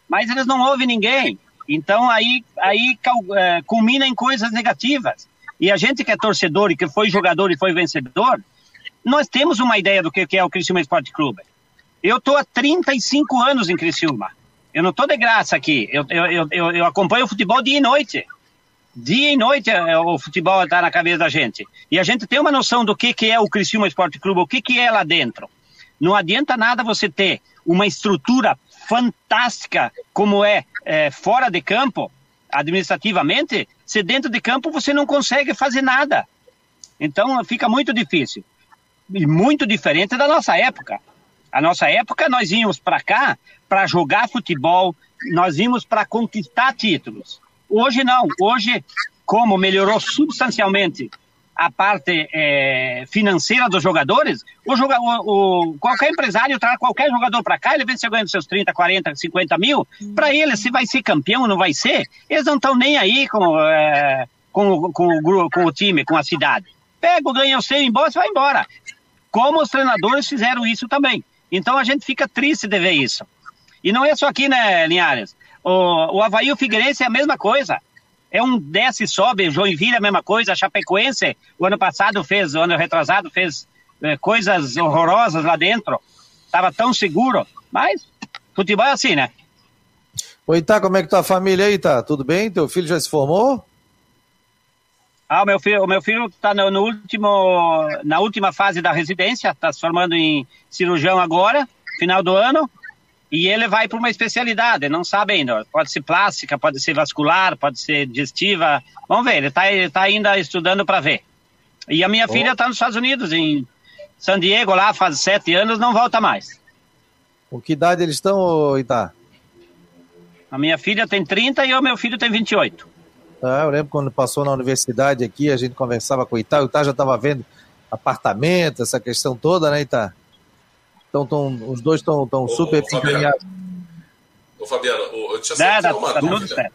mas eles não ouvem ninguém. Então aí, aí é, culmina em coisas negativas. E a gente que é torcedor e que foi jogador e foi vencedor, nós temos uma ideia do que é o Criciúma Esporte Clube. Eu estou há 35 anos em Criciúma. Eu não estou de graça aqui. Eu, eu, eu, eu, acompanho o futebol dia e noite. Dia e noite é, o futebol está na cabeça da gente. E a gente tem uma noção do que, que é o Criciúma Esporte Clube, o que, que é lá dentro. Não adianta nada você ter uma estrutura fantástica como é, é fora de campo, administrativamente, se dentro de campo você não consegue fazer nada. Então fica muito difícil. E muito diferente da nossa época. A nossa época nós íamos para cá para jogar futebol, nós íamos para conquistar títulos. Hoje não. Hoje, como melhorou substancialmente a parte é, financeira dos jogadores, o, o, o, qualquer empresário traz qualquer jogador para cá, ele vem se ganhando seus 30, 40, 50 mil, para ele, se vai ser campeão ou não vai ser, eles não estão nem aí com, é, com, com, o, com o time, com a cidade. Pega, ganha o seu, embora, você vai embora. Como os treinadores fizeram isso também. Então a gente fica triste de ver isso. E não é só aqui, né, Linhares? O, o Havaí e o Figueirense é a mesma coisa é um desce e sobe, Joinville a mesma coisa, a Chapecoense, o ano passado fez, o ano retrasado fez é, coisas horrorosas lá dentro, estava tão seguro, mas futebol é assim, né? Oi, tá, como é que tá a família aí, tá? Tudo bem? Teu filho já se formou? Ah, o meu filho, o meu filho está no, no, último, na última fase da residência, está se formando em cirurgião agora, final do ano, e ele vai para uma especialidade, não sabe ainda. Pode ser plástica, pode ser vascular, pode ser digestiva. Vamos ver, ele está tá ainda estudando para ver. E a minha oh. filha está nos Estados Unidos, em San Diego, lá faz sete anos, não volta mais. Com que idade eles estão, Itá? A minha filha tem 30 e o meu filho tem 28. Ah, eu lembro quando passou na universidade aqui, a gente conversava com o Itá, o Itá já estava vendo apartamento, essa questão toda, né, Itá? Então, tão, os dois estão tão super empenhados. Ô, Fabiano, eu deixa eu tirar uma tá dúvida.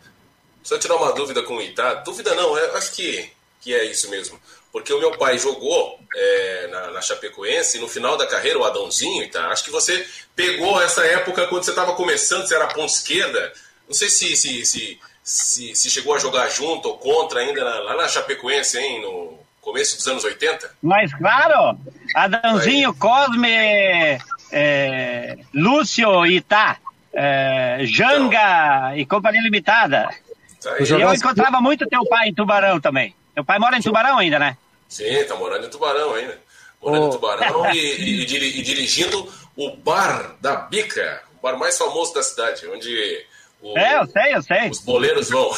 Só tirar uma dúvida com o Itá. Dúvida não, é, acho que, que é isso mesmo. Porque o meu pai jogou é, na, na, Chapecoense e no final da carreira, o Adãozinho, Itá, acho que você pegou essa época quando você estava começando, você era ponta esquerda. Não sei se, se, se, se, se chegou a jogar junto ou contra ainda na, lá na Chapecoense, hein, no, começo dos anos 80? Mas claro, Adãozinho, Cosme, é, Lúcio Itá, é, Janga então, e Companhia Limitada. Tá eu encontrava muito teu pai em Tubarão também. Teu pai mora em Tubarão ainda, né? Sim, tá morando em Tubarão ainda. Morando oh. em Tubarão e, e, e, dirigindo o Bar da Bica, o bar mais famoso da cidade, onde o, é, eu sei, eu sei. Os boleiros vão.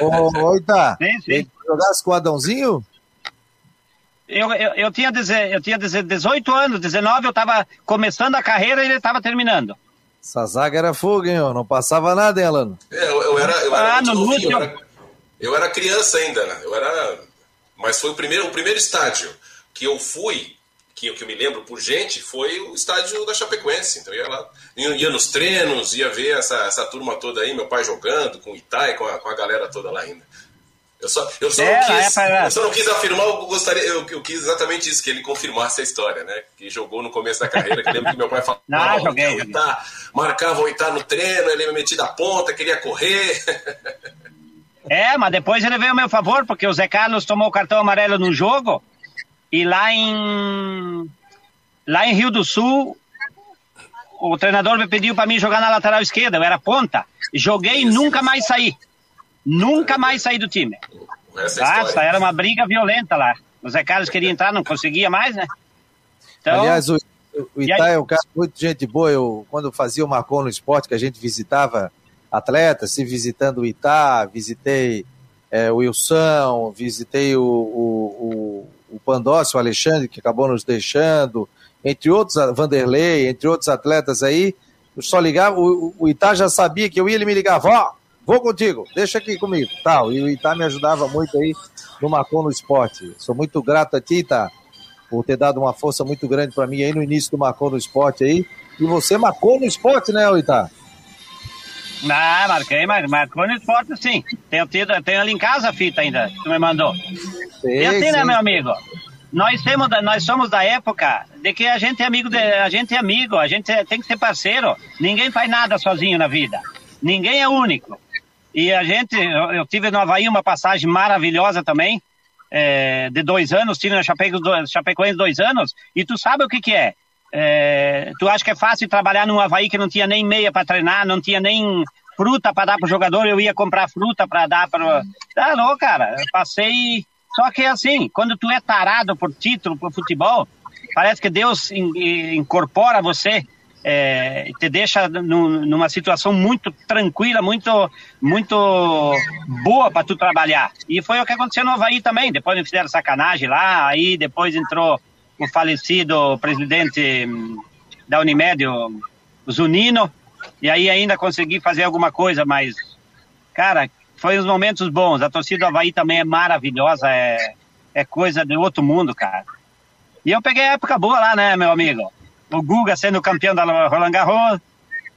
Ô, oh, Ita, sim, sim. jogasse com o Adãozinho? Eu, eu, eu, tinha, eu tinha 18 anos, 19, eu estava começando a carreira e ele estava terminando. Essa zaga era fogo, hein? Não passava nada, hein, Alano? É, eu, eu, era, eu era ah, no novinho, eu, era, eu era criança ainda, né? Eu era... Mas foi o primeiro, o primeiro estádio que eu fui, que, que eu me lembro por gente, foi o estádio da Chapecoense. Então ia lá, ia, nos treinos, ia ver essa, essa turma toda aí, meu pai jogando com o Itai, com a, com a galera toda lá ainda. Eu só, eu só, é, não, quis, é eu só não quis afirmar, eu, gostaria, eu, eu, quis exatamente isso, que ele confirmasse a história, né? Que jogou no começo da carreira, que lembro que meu pai falava, não, joguei, joguei. marcava o Itá no treino, ele me metia da ponta, queria correr. É, mas depois ele veio a meu favor, porque o Zé Carlos tomou o cartão amarelo no jogo, e lá em, lá em Rio do Sul, o treinador me pediu para mim jogar na lateral esquerda, eu era ponta. Joguei e nunca mais saí. Nunca mais saí do time. Nossa, era uma briga violenta lá. O Zé Carlos queria entrar, não conseguia mais, né? Então, Aliás, o, o Itá é um cara muito gente boa. Eu, quando fazia o Marcon no Esporte, que a gente visitava atletas, se visitando o Itá, visitei é, o Wilson, visitei o, o, o, Pandócio, o Alexandre, que acabou nos deixando, entre outros, Vanderlei, entre outros atletas aí. Eu só ligava, o, o Itá já sabia que eu ia, ele me ligava, ó, vou contigo, deixa aqui comigo, tal. E o Itá me ajudava muito aí no Marcon no Esporte. Sou muito grato a ti, Itá, por ter dado uma força muito grande para mim aí no início do Marcon no Esporte aí. E você marcou no esporte, né, Itá? Ah, marquei, mas marcou no esporte sim. Tenho, tido, tenho ali em casa a fita ainda, que tu me mandou. Sim, e assim, né, sim. né, meu amigo? Nós, temos, nós somos da época de que a gente é amigo, de, a gente é amigo, a gente tem que ser parceiro. Ninguém faz nada sozinho na vida. Ninguém é único. E a gente, eu, eu tive no Havaí uma passagem maravilhosa também, é, de dois anos, tive na Chapecoense dois anos, e tu sabe o que que é? É tu acha que é fácil trabalhar num Havaí que não tinha nem meia para treinar, não tinha nem fruta para dar pro jogador, eu ia comprar fruta para dar para... Ah, não, cara, eu passei... Só que assim, quando tu é tarado por título, por futebol, parece que Deus incorpora você é, te deixa numa situação muito tranquila, muito, muito boa para tu trabalhar. E foi o que aconteceu no Havaí também. Depois me fizeram sacanagem lá, aí depois entrou o falecido presidente hum, da Unimed, o Zunino, e aí ainda consegui fazer alguma coisa, mas, cara, foi uns momentos bons. A torcida do Havaí também é maravilhosa, é, é coisa de outro mundo, cara. E eu peguei a época boa lá, né, meu amigo? o Guga sendo campeão da Roland Garros,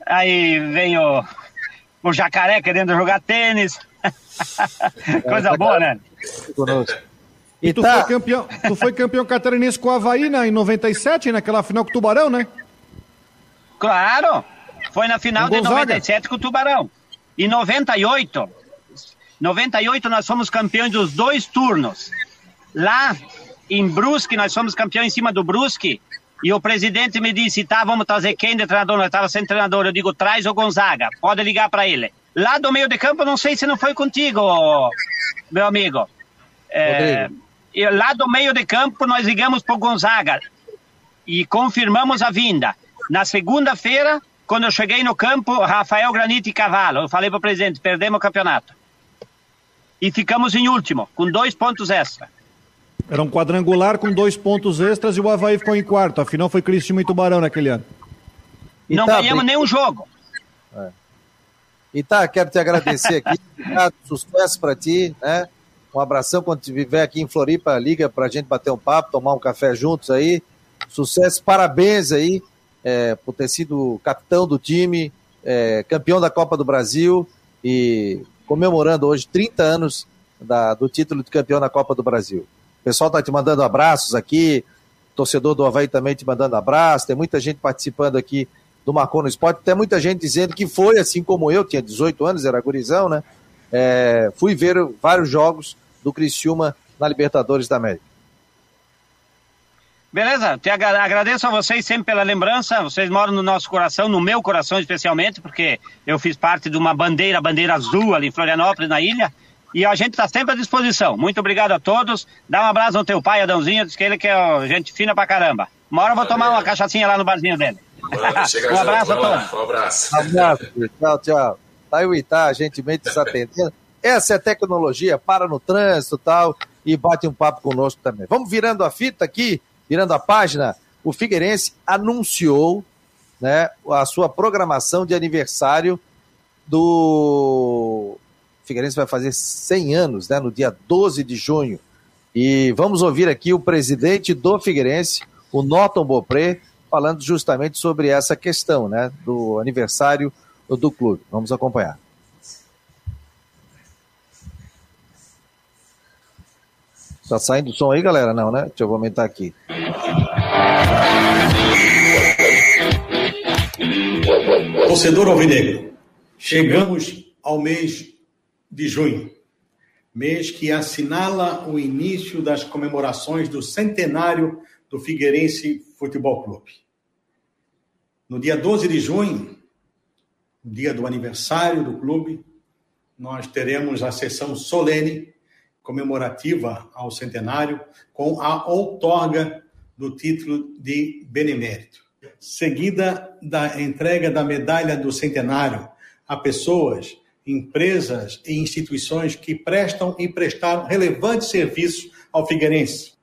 aí vem o, o Jacaré querendo jogar tênis. Coisa é, boa, né? E tu, tá. foi campeão, tu foi campeão catarinense com o Havaí né, em 97, naquela final com o Tubarão, né? Claro! Foi na final de 97 com o Tubarão. Em 98, 98 nós fomos campeões dos dois turnos. Lá em Brusque, nós fomos campeões em cima do Brusque, e o presidente me disse, tá, vamos trazer quem de treinador? Nós estava sem treinador. Eu digo, traz o Gonzaga, pode ligar para ele. Lá do meio de campo, não sei se não foi contigo, meu amigo. É, lá do meio de campo, nós ligamos para o Gonzaga e confirmamos a vinda. Na segunda-feira, quando eu cheguei no campo, Rafael Granite e Cavalo, eu falei para o presidente, perdemos o campeonato. E ficamos em último, com dois pontos extra. Era um quadrangular com dois pontos extras e o Havaí ficou em quarto. Afinal, foi Cristina e Tubarão naquele ano. E não tá, ganhamos nenhum jogo. É. E tá, quero te agradecer aqui. Obrigado, sucesso para ti, né? Um abração quando estiver aqui em Floripa, liga para a gente bater um papo, tomar um café juntos aí. Sucesso, parabéns aí é, por ter sido capitão do time, é, campeão da Copa do Brasil e comemorando hoje 30 anos da, do título de campeão da Copa do Brasil pessoal está te mandando abraços aqui, torcedor do Havaí também te mandando abraço, tem muita gente participando aqui do Marcou no Esporte, tem muita gente dizendo que foi assim como eu, tinha 18 anos, era gurizão, né? É, fui ver vários jogos do Criciúma na Libertadores da América. Beleza, te agradeço a vocês sempre pela lembrança. Vocês moram no nosso coração, no meu coração especialmente, porque eu fiz parte de uma bandeira, bandeira azul ali em Florianópolis, na ilha. E a gente está sempre à disposição. Muito obrigado a todos. Dá um abraço ao teu pai, Adãozinho. Diz que ele que é gente fina pra caramba. Uma hora eu vou tomar uma cachaçinha lá no barzinho dele. um abraço a todos. Um abraço. Um abraço. Tchau, tchau. Tá aí o Itá, gentilmente desatendendo. Essa é tecnologia, para no trânsito e tal, e bate um papo conosco também. Vamos virando a fita aqui, virando a página. O Figueirense anunciou né, a sua programação de aniversário do Figueirense vai fazer 100 anos, né, no dia 12 de junho. E vamos ouvir aqui o presidente do Figueirense, o Norton Bopré, falando justamente sobre essa questão, né, do aniversário do clube. Vamos acompanhar. Tá saindo o som aí, galera? Não, né? Deixa eu aumentar aqui. Torcedor Alvinegro, chegamos ao mês de junho, mês que assinala o início das comemorações do centenário do Figueirense Futebol Clube. No dia 12 de junho, dia do aniversário do clube, nós teremos a sessão solene comemorativa ao centenário com a outorga do título de benemérito, seguida da entrega da medalha do centenário a pessoas, empresas e instituições que prestam e prestaram relevantes serviços ao Figueirense.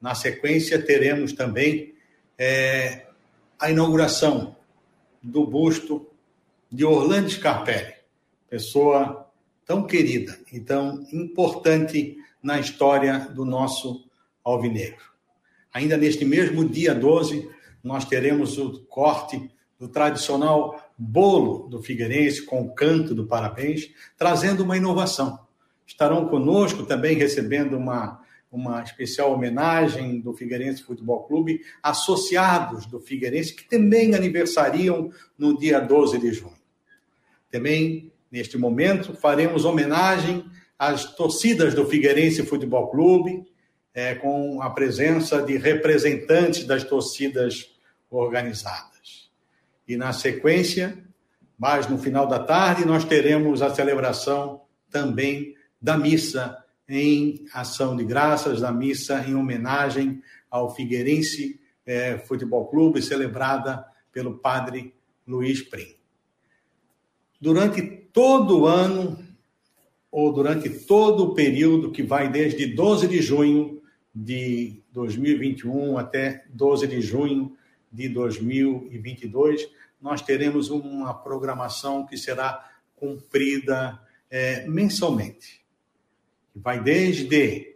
Na sequência, teremos também é, a inauguração do busto de Orlando Scarpelli, pessoa tão querida e tão importante na história do nosso alvinegro. Ainda neste mesmo dia 12, nós teremos o corte do tradicional bolo do Figueirense com o canto do parabéns, trazendo uma inovação. Estarão conosco também recebendo uma, uma especial homenagem do Figueirense Futebol Clube, associados do Figueirense, que também aniversariam no dia 12 de junho. Também, neste momento, faremos homenagem às torcidas do Figueirense Futebol Clube, é, com a presença de representantes das torcidas organizadas. E na sequência, mais no final da tarde, nós teremos a celebração também da missa em ação de graças, da missa em homenagem ao Figueirense é, Futebol Clube, celebrada pelo padre Luiz Prim. Durante todo o ano, ou durante todo o período que vai desde 12 de junho de 2021 até 12 de junho de 2022, nós teremos uma programação que será cumprida é, mensalmente. Vai desde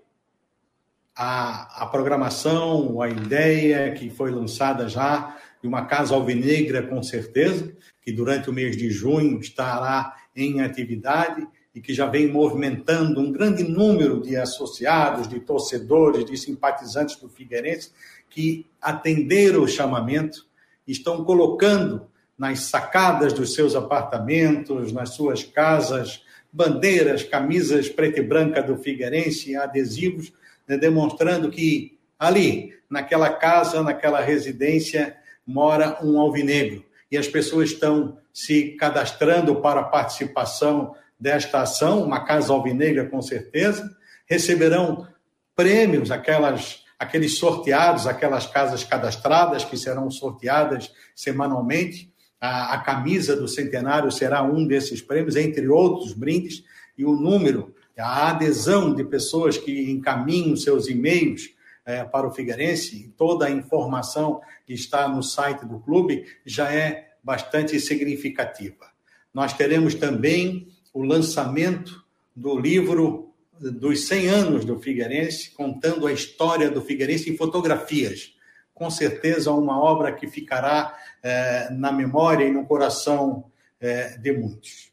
a, a programação, a ideia que foi lançada já de uma casa alvinegra, com certeza, que durante o mês de junho estará em atividade e que já vem movimentando um grande número de associados, de torcedores, de simpatizantes do Figueirense que atenderam o chamamento, estão colocando nas sacadas dos seus apartamentos, nas suas casas, bandeiras, camisas preta e branca do Figueirense, adesivos, né, demonstrando que ali, naquela casa, naquela residência, mora um alvinegro. E as pessoas estão se cadastrando para a participação desta ação, uma casa alvinegra com certeza, receberão prêmios, aquelas, aqueles sorteados, aquelas casas cadastradas que serão sorteadas semanalmente. A, a camisa do centenário será um desses prêmios, entre outros brindes, e o número, a adesão de pessoas que encaminham seus e-mails é, para o Figueirense, toda a informação que está no site do clube já é bastante significativa. Nós teremos também o lançamento do livro dos 100 anos do Figueirense, contando a história do Figueirense em fotografias. Com certeza, uma obra que ficará eh, na memória e no coração eh, de muitos.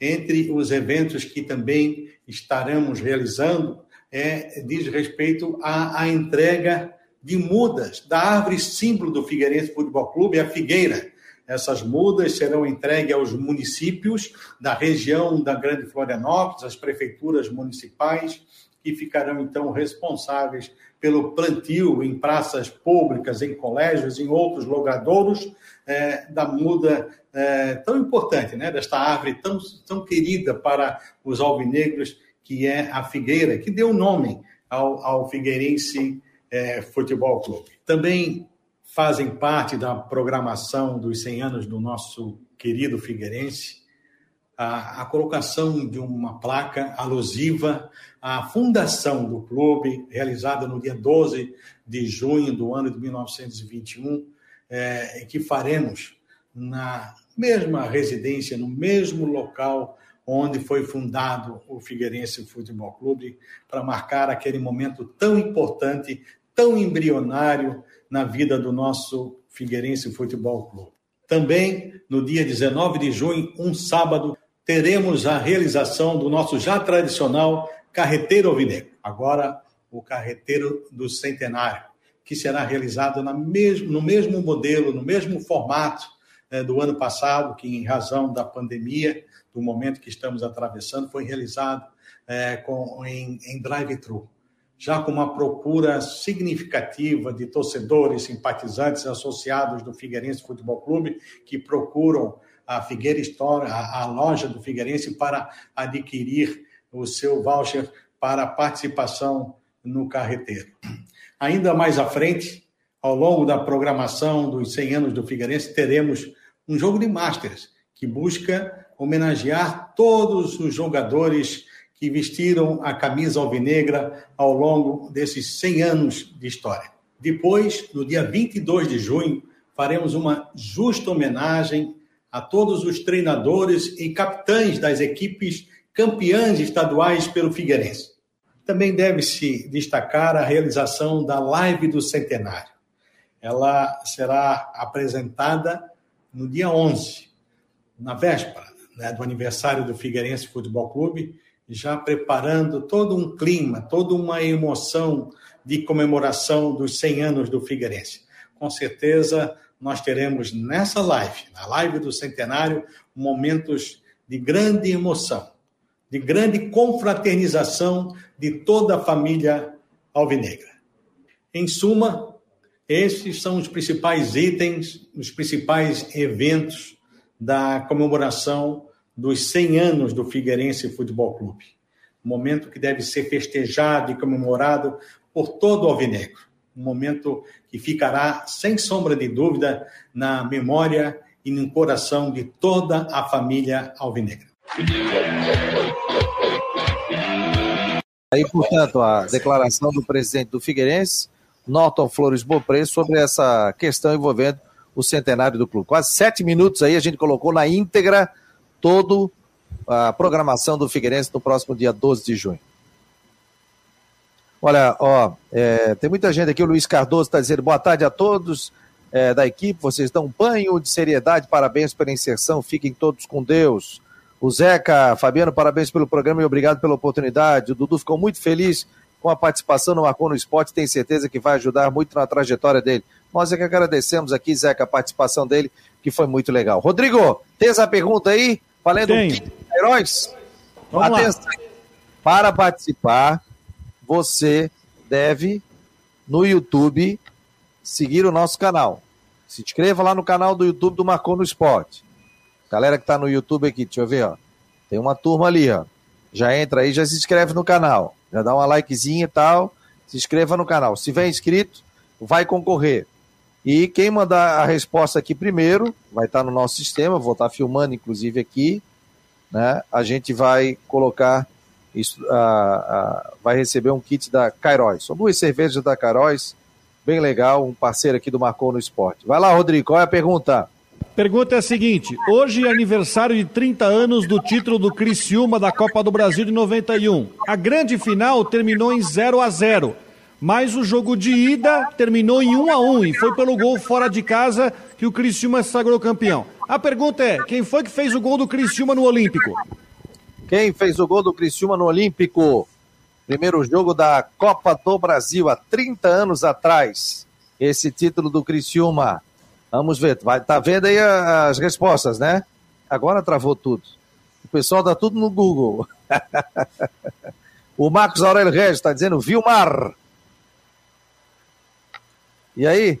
Entre os eventos que também estaremos realizando, é, diz respeito à, à entrega de mudas da árvore símbolo do Figueirense Futebol Clube, a figueira, essas mudas serão entregues aos municípios da região da Grande Florianópolis, as prefeituras municipais, que ficarão então responsáveis pelo plantio em praças públicas, em colégios, em outros logradouros, é, da muda é, tão importante, né, desta árvore tão, tão querida para os alvinegros, que é a figueira, que deu nome ao, ao Figueirense é, Futebol Clube. Também fazem parte da programação dos 100 anos do nosso querido Figueirense, a, a, colocação de uma placa alusiva à fundação do clube, realizada no dia 12 de junho do ano de 1921, é, que faremos na mesma residência, no mesmo local onde foi fundado o Figueirense Futebol Clube, para marcar aquele momento tão importante, tão embrionário na vida do nosso Figueirense Futebol Clube. Também, no dia 19 de junho, um sábado, teremos a realização do nosso já tradicional Carreteiro Alvinegro. Agora, o Carreteiro do Centenário, que será realizado mesmo, no mesmo modelo, no mesmo formato né, do ano passado, que, em razão da pandemia, do momento que estamos atravessando, foi realizado é, com, em, em drive-thru já com uma procura significativa de torcedores, simpatizantes, associados do Figueirense Futebol Clube, que procuram a Figueira Store, a, a loja do Figueirense, para adquirir o seu voucher para participação no carreteiro. Ainda mais à frente, ao longo da programação dos 100 anos do Figueirense, teremos um jogo de Masters, que busca homenagear todos os jogadores que vestiram a camisa alvinegra ao longo desses 100 anos de história. Depois, no dia 22 de junho, faremos uma justa homenagem a todos os treinadores e capitães das equipes campeãs estaduais pelo Figueirense. Também deve-se destacar a realização da Live do Centenário. Ela será apresentada no dia 11, na véspera né, do aniversário do Figueirense Futebol Clube, já preparando todo um clima, toda uma emoção de comemoração dos 100 anos do Figueirense. Com certeza, nós teremos nessa live, na live do centenário, momentos de grande emoção, de grande confraternização de toda a família alvinegra. Em suma, esses são os principais itens, os principais eventos da comemoração dos 100 anos do Figueirense Futebol Clube. Um momento que deve ser festejado e comemorado por todo o alvinegro. Um momento que ficará, sem sombra de dúvida, na memória e no coração de toda a família alvinegra. Aí, portanto, a declaração do presidente do Figueirense, Norton Flores Beaupré, sobre essa questão envolvendo o centenário do clube. Quase sete minutos aí a gente colocou na íntegra todo a programação do Figueirense no próximo dia 12 de junho. Olha, ó, é, tem muita gente aqui, o Luiz Cardoso está dizendo boa tarde a todos é, da equipe, vocês dão um banho de seriedade, parabéns pela inserção, fiquem todos com Deus. O Zeca, Fabiano, parabéns pelo programa e obrigado pela oportunidade. O Dudu ficou muito feliz com a participação no Marcou no Esporte, tem certeza que vai ajudar muito na trajetória dele. Nós é que agradecemos aqui, Zeca, a participação dele, que foi muito legal. Rodrigo, tem essa pergunta aí? Valendo um kit de heróis? Vamos Atenção. Lá. Para participar, você deve, no YouTube, seguir o nosso canal. Se inscreva lá no canal do YouTube do Marcou no Esporte. Galera que está no YouTube aqui, deixa eu ver, ó. Tem uma turma ali, ó. Já entra aí, já se inscreve no canal. Já dá uma likezinha e tal. Se inscreva no canal. Se vem inscrito, vai concorrer. E quem mandar a resposta aqui primeiro, vai estar no nosso sistema, vou estar filmando inclusive aqui, né? A gente vai colocar isso, vai receber um kit da Cairóis. São duas cervejas da Cairóis, bem legal, um parceiro aqui do Marcou no Esporte. Vai lá, Rodrigo, qual é a pergunta? Pergunta é a seguinte: hoje é aniversário de 30 anos do título do Criciúma da Copa do Brasil de 91. A grande final terminou em 0 a 0 mas o jogo de ida terminou em 1 a 1 e foi pelo gol fora de casa que o Criciúma se sagrou campeão. A pergunta é: quem foi que fez o gol do Criciúma no Olímpico? Quem fez o gol do Criciúma no Olímpico? Primeiro jogo da Copa do Brasil, há 30 anos atrás. Esse título do Criciúma. Vamos ver, vai, tá vendo aí as respostas, né? Agora travou tudo. O pessoal tá tudo no Google. o Marcos Aurélio Regis está dizendo Vilmar. E aí?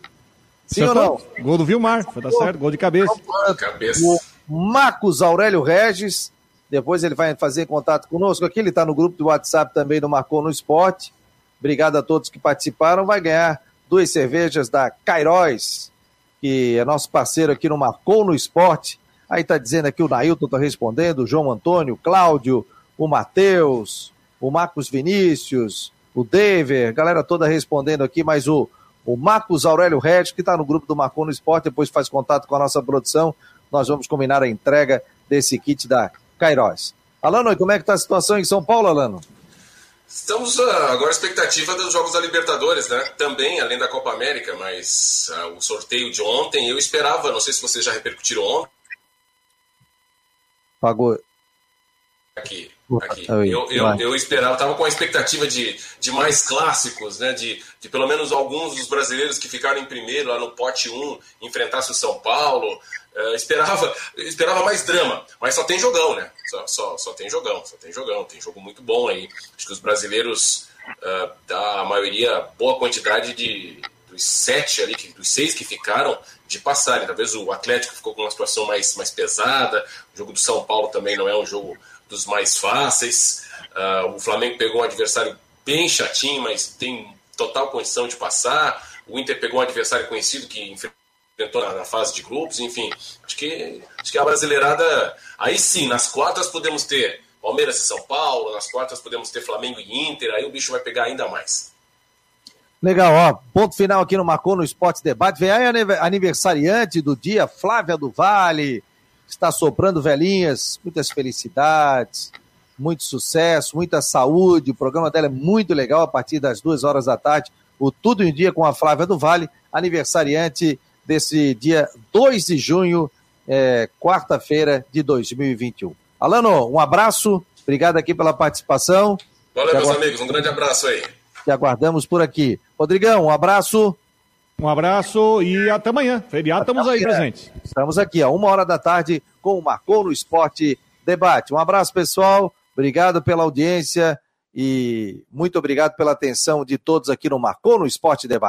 Sim ou não? Gol do Vilmar, foi tá certo, gol de cabeça. cabeça. O Marcos Aurélio Regis depois ele vai fazer contato conosco aqui. Ele está no grupo do WhatsApp também do Marcou no Esporte. Obrigado a todos que participaram. Vai ganhar duas cervejas da Cairóis, que é nosso parceiro aqui no Marcou no Esporte. Aí está dizendo aqui o Nailton está respondendo, o João Antônio, o Cláudio, o Matheus, o Marcos Vinícius, o Dever, galera toda respondendo aqui, mas o, o Marcos Aurélio Regis, que está no grupo do Marcou no Esporte, depois faz contato com a nossa produção. Nós vamos combinar a entrega desse kit da Queiroz. Alano, como é que está a situação em São Paulo, Alano? Estamos uh, agora à expectativa dos Jogos da Libertadores, né? Também, além da Copa América, mas uh, o sorteio de ontem, eu esperava, não sei se vocês já repercutiram ontem. Pagou. Aqui, aqui. Eu, eu, eu esperava, estava com a expectativa de, de mais clássicos, né? De, de pelo menos alguns dos brasileiros que ficaram em primeiro lá no pote 1 enfrentasse o São Paulo. Uh, esperava, esperava mais drama, mas só tem jogão, né? Só, só, só tem jogão, só tem jogão, tem jogo muito bom aí. Acho que os brasileiros, uh, da maioria, boa quantidade de, dos sete ali, dos seis que ficaram, de passarem. Talvez o Atlético ficou com uma situação mais, mais pesada, o jogo do São Paulo também não é um jogo dos mais fáceis. Uh, o Flamengo pegou um adversário bem chatinho, mas tem total condição de passar. O Inter pegou um adversário conhecido que enfrentou na, fase de grupos, enfim. Acho que, acho que a brasileirada. Aí sim, nas quartas podemos ter Palmeiras e São Paulo, nas quartas podemos ter Flamengo e Inter, aí o bicho vai pegar ainda mais. Legal, ó. Ponto final aqui no Marcou no Esporte Debate. Vem aí aniversariante do dia, Flávia do Vale. Está soprando velhinhas. Muitas felicidades, muito sucesso, muita saúde. O programa dela é muito legal a partir das duas horas da tarde. O Tudo em Dia com a Flávia do Vale, aniversariante desse dia 2 de junho, é, quarta-feira de 2021. Alano, um abraço. Obrigado aqui pela participação. Valeu, meus amigos. Um grande abraço aí. Te aguardamos por aqui. Rodrigão, um abraço. Um abraço e até amanhã. Feriado, estamos aí presentes. Estamos aqui, a uma hora da tarde, com o Marcou no Esporte Debate. Um abraço, pessoal. Obrigado pela audiência e muito obrigado pela atenção de todos aqui no Marcou no Esporte Debate.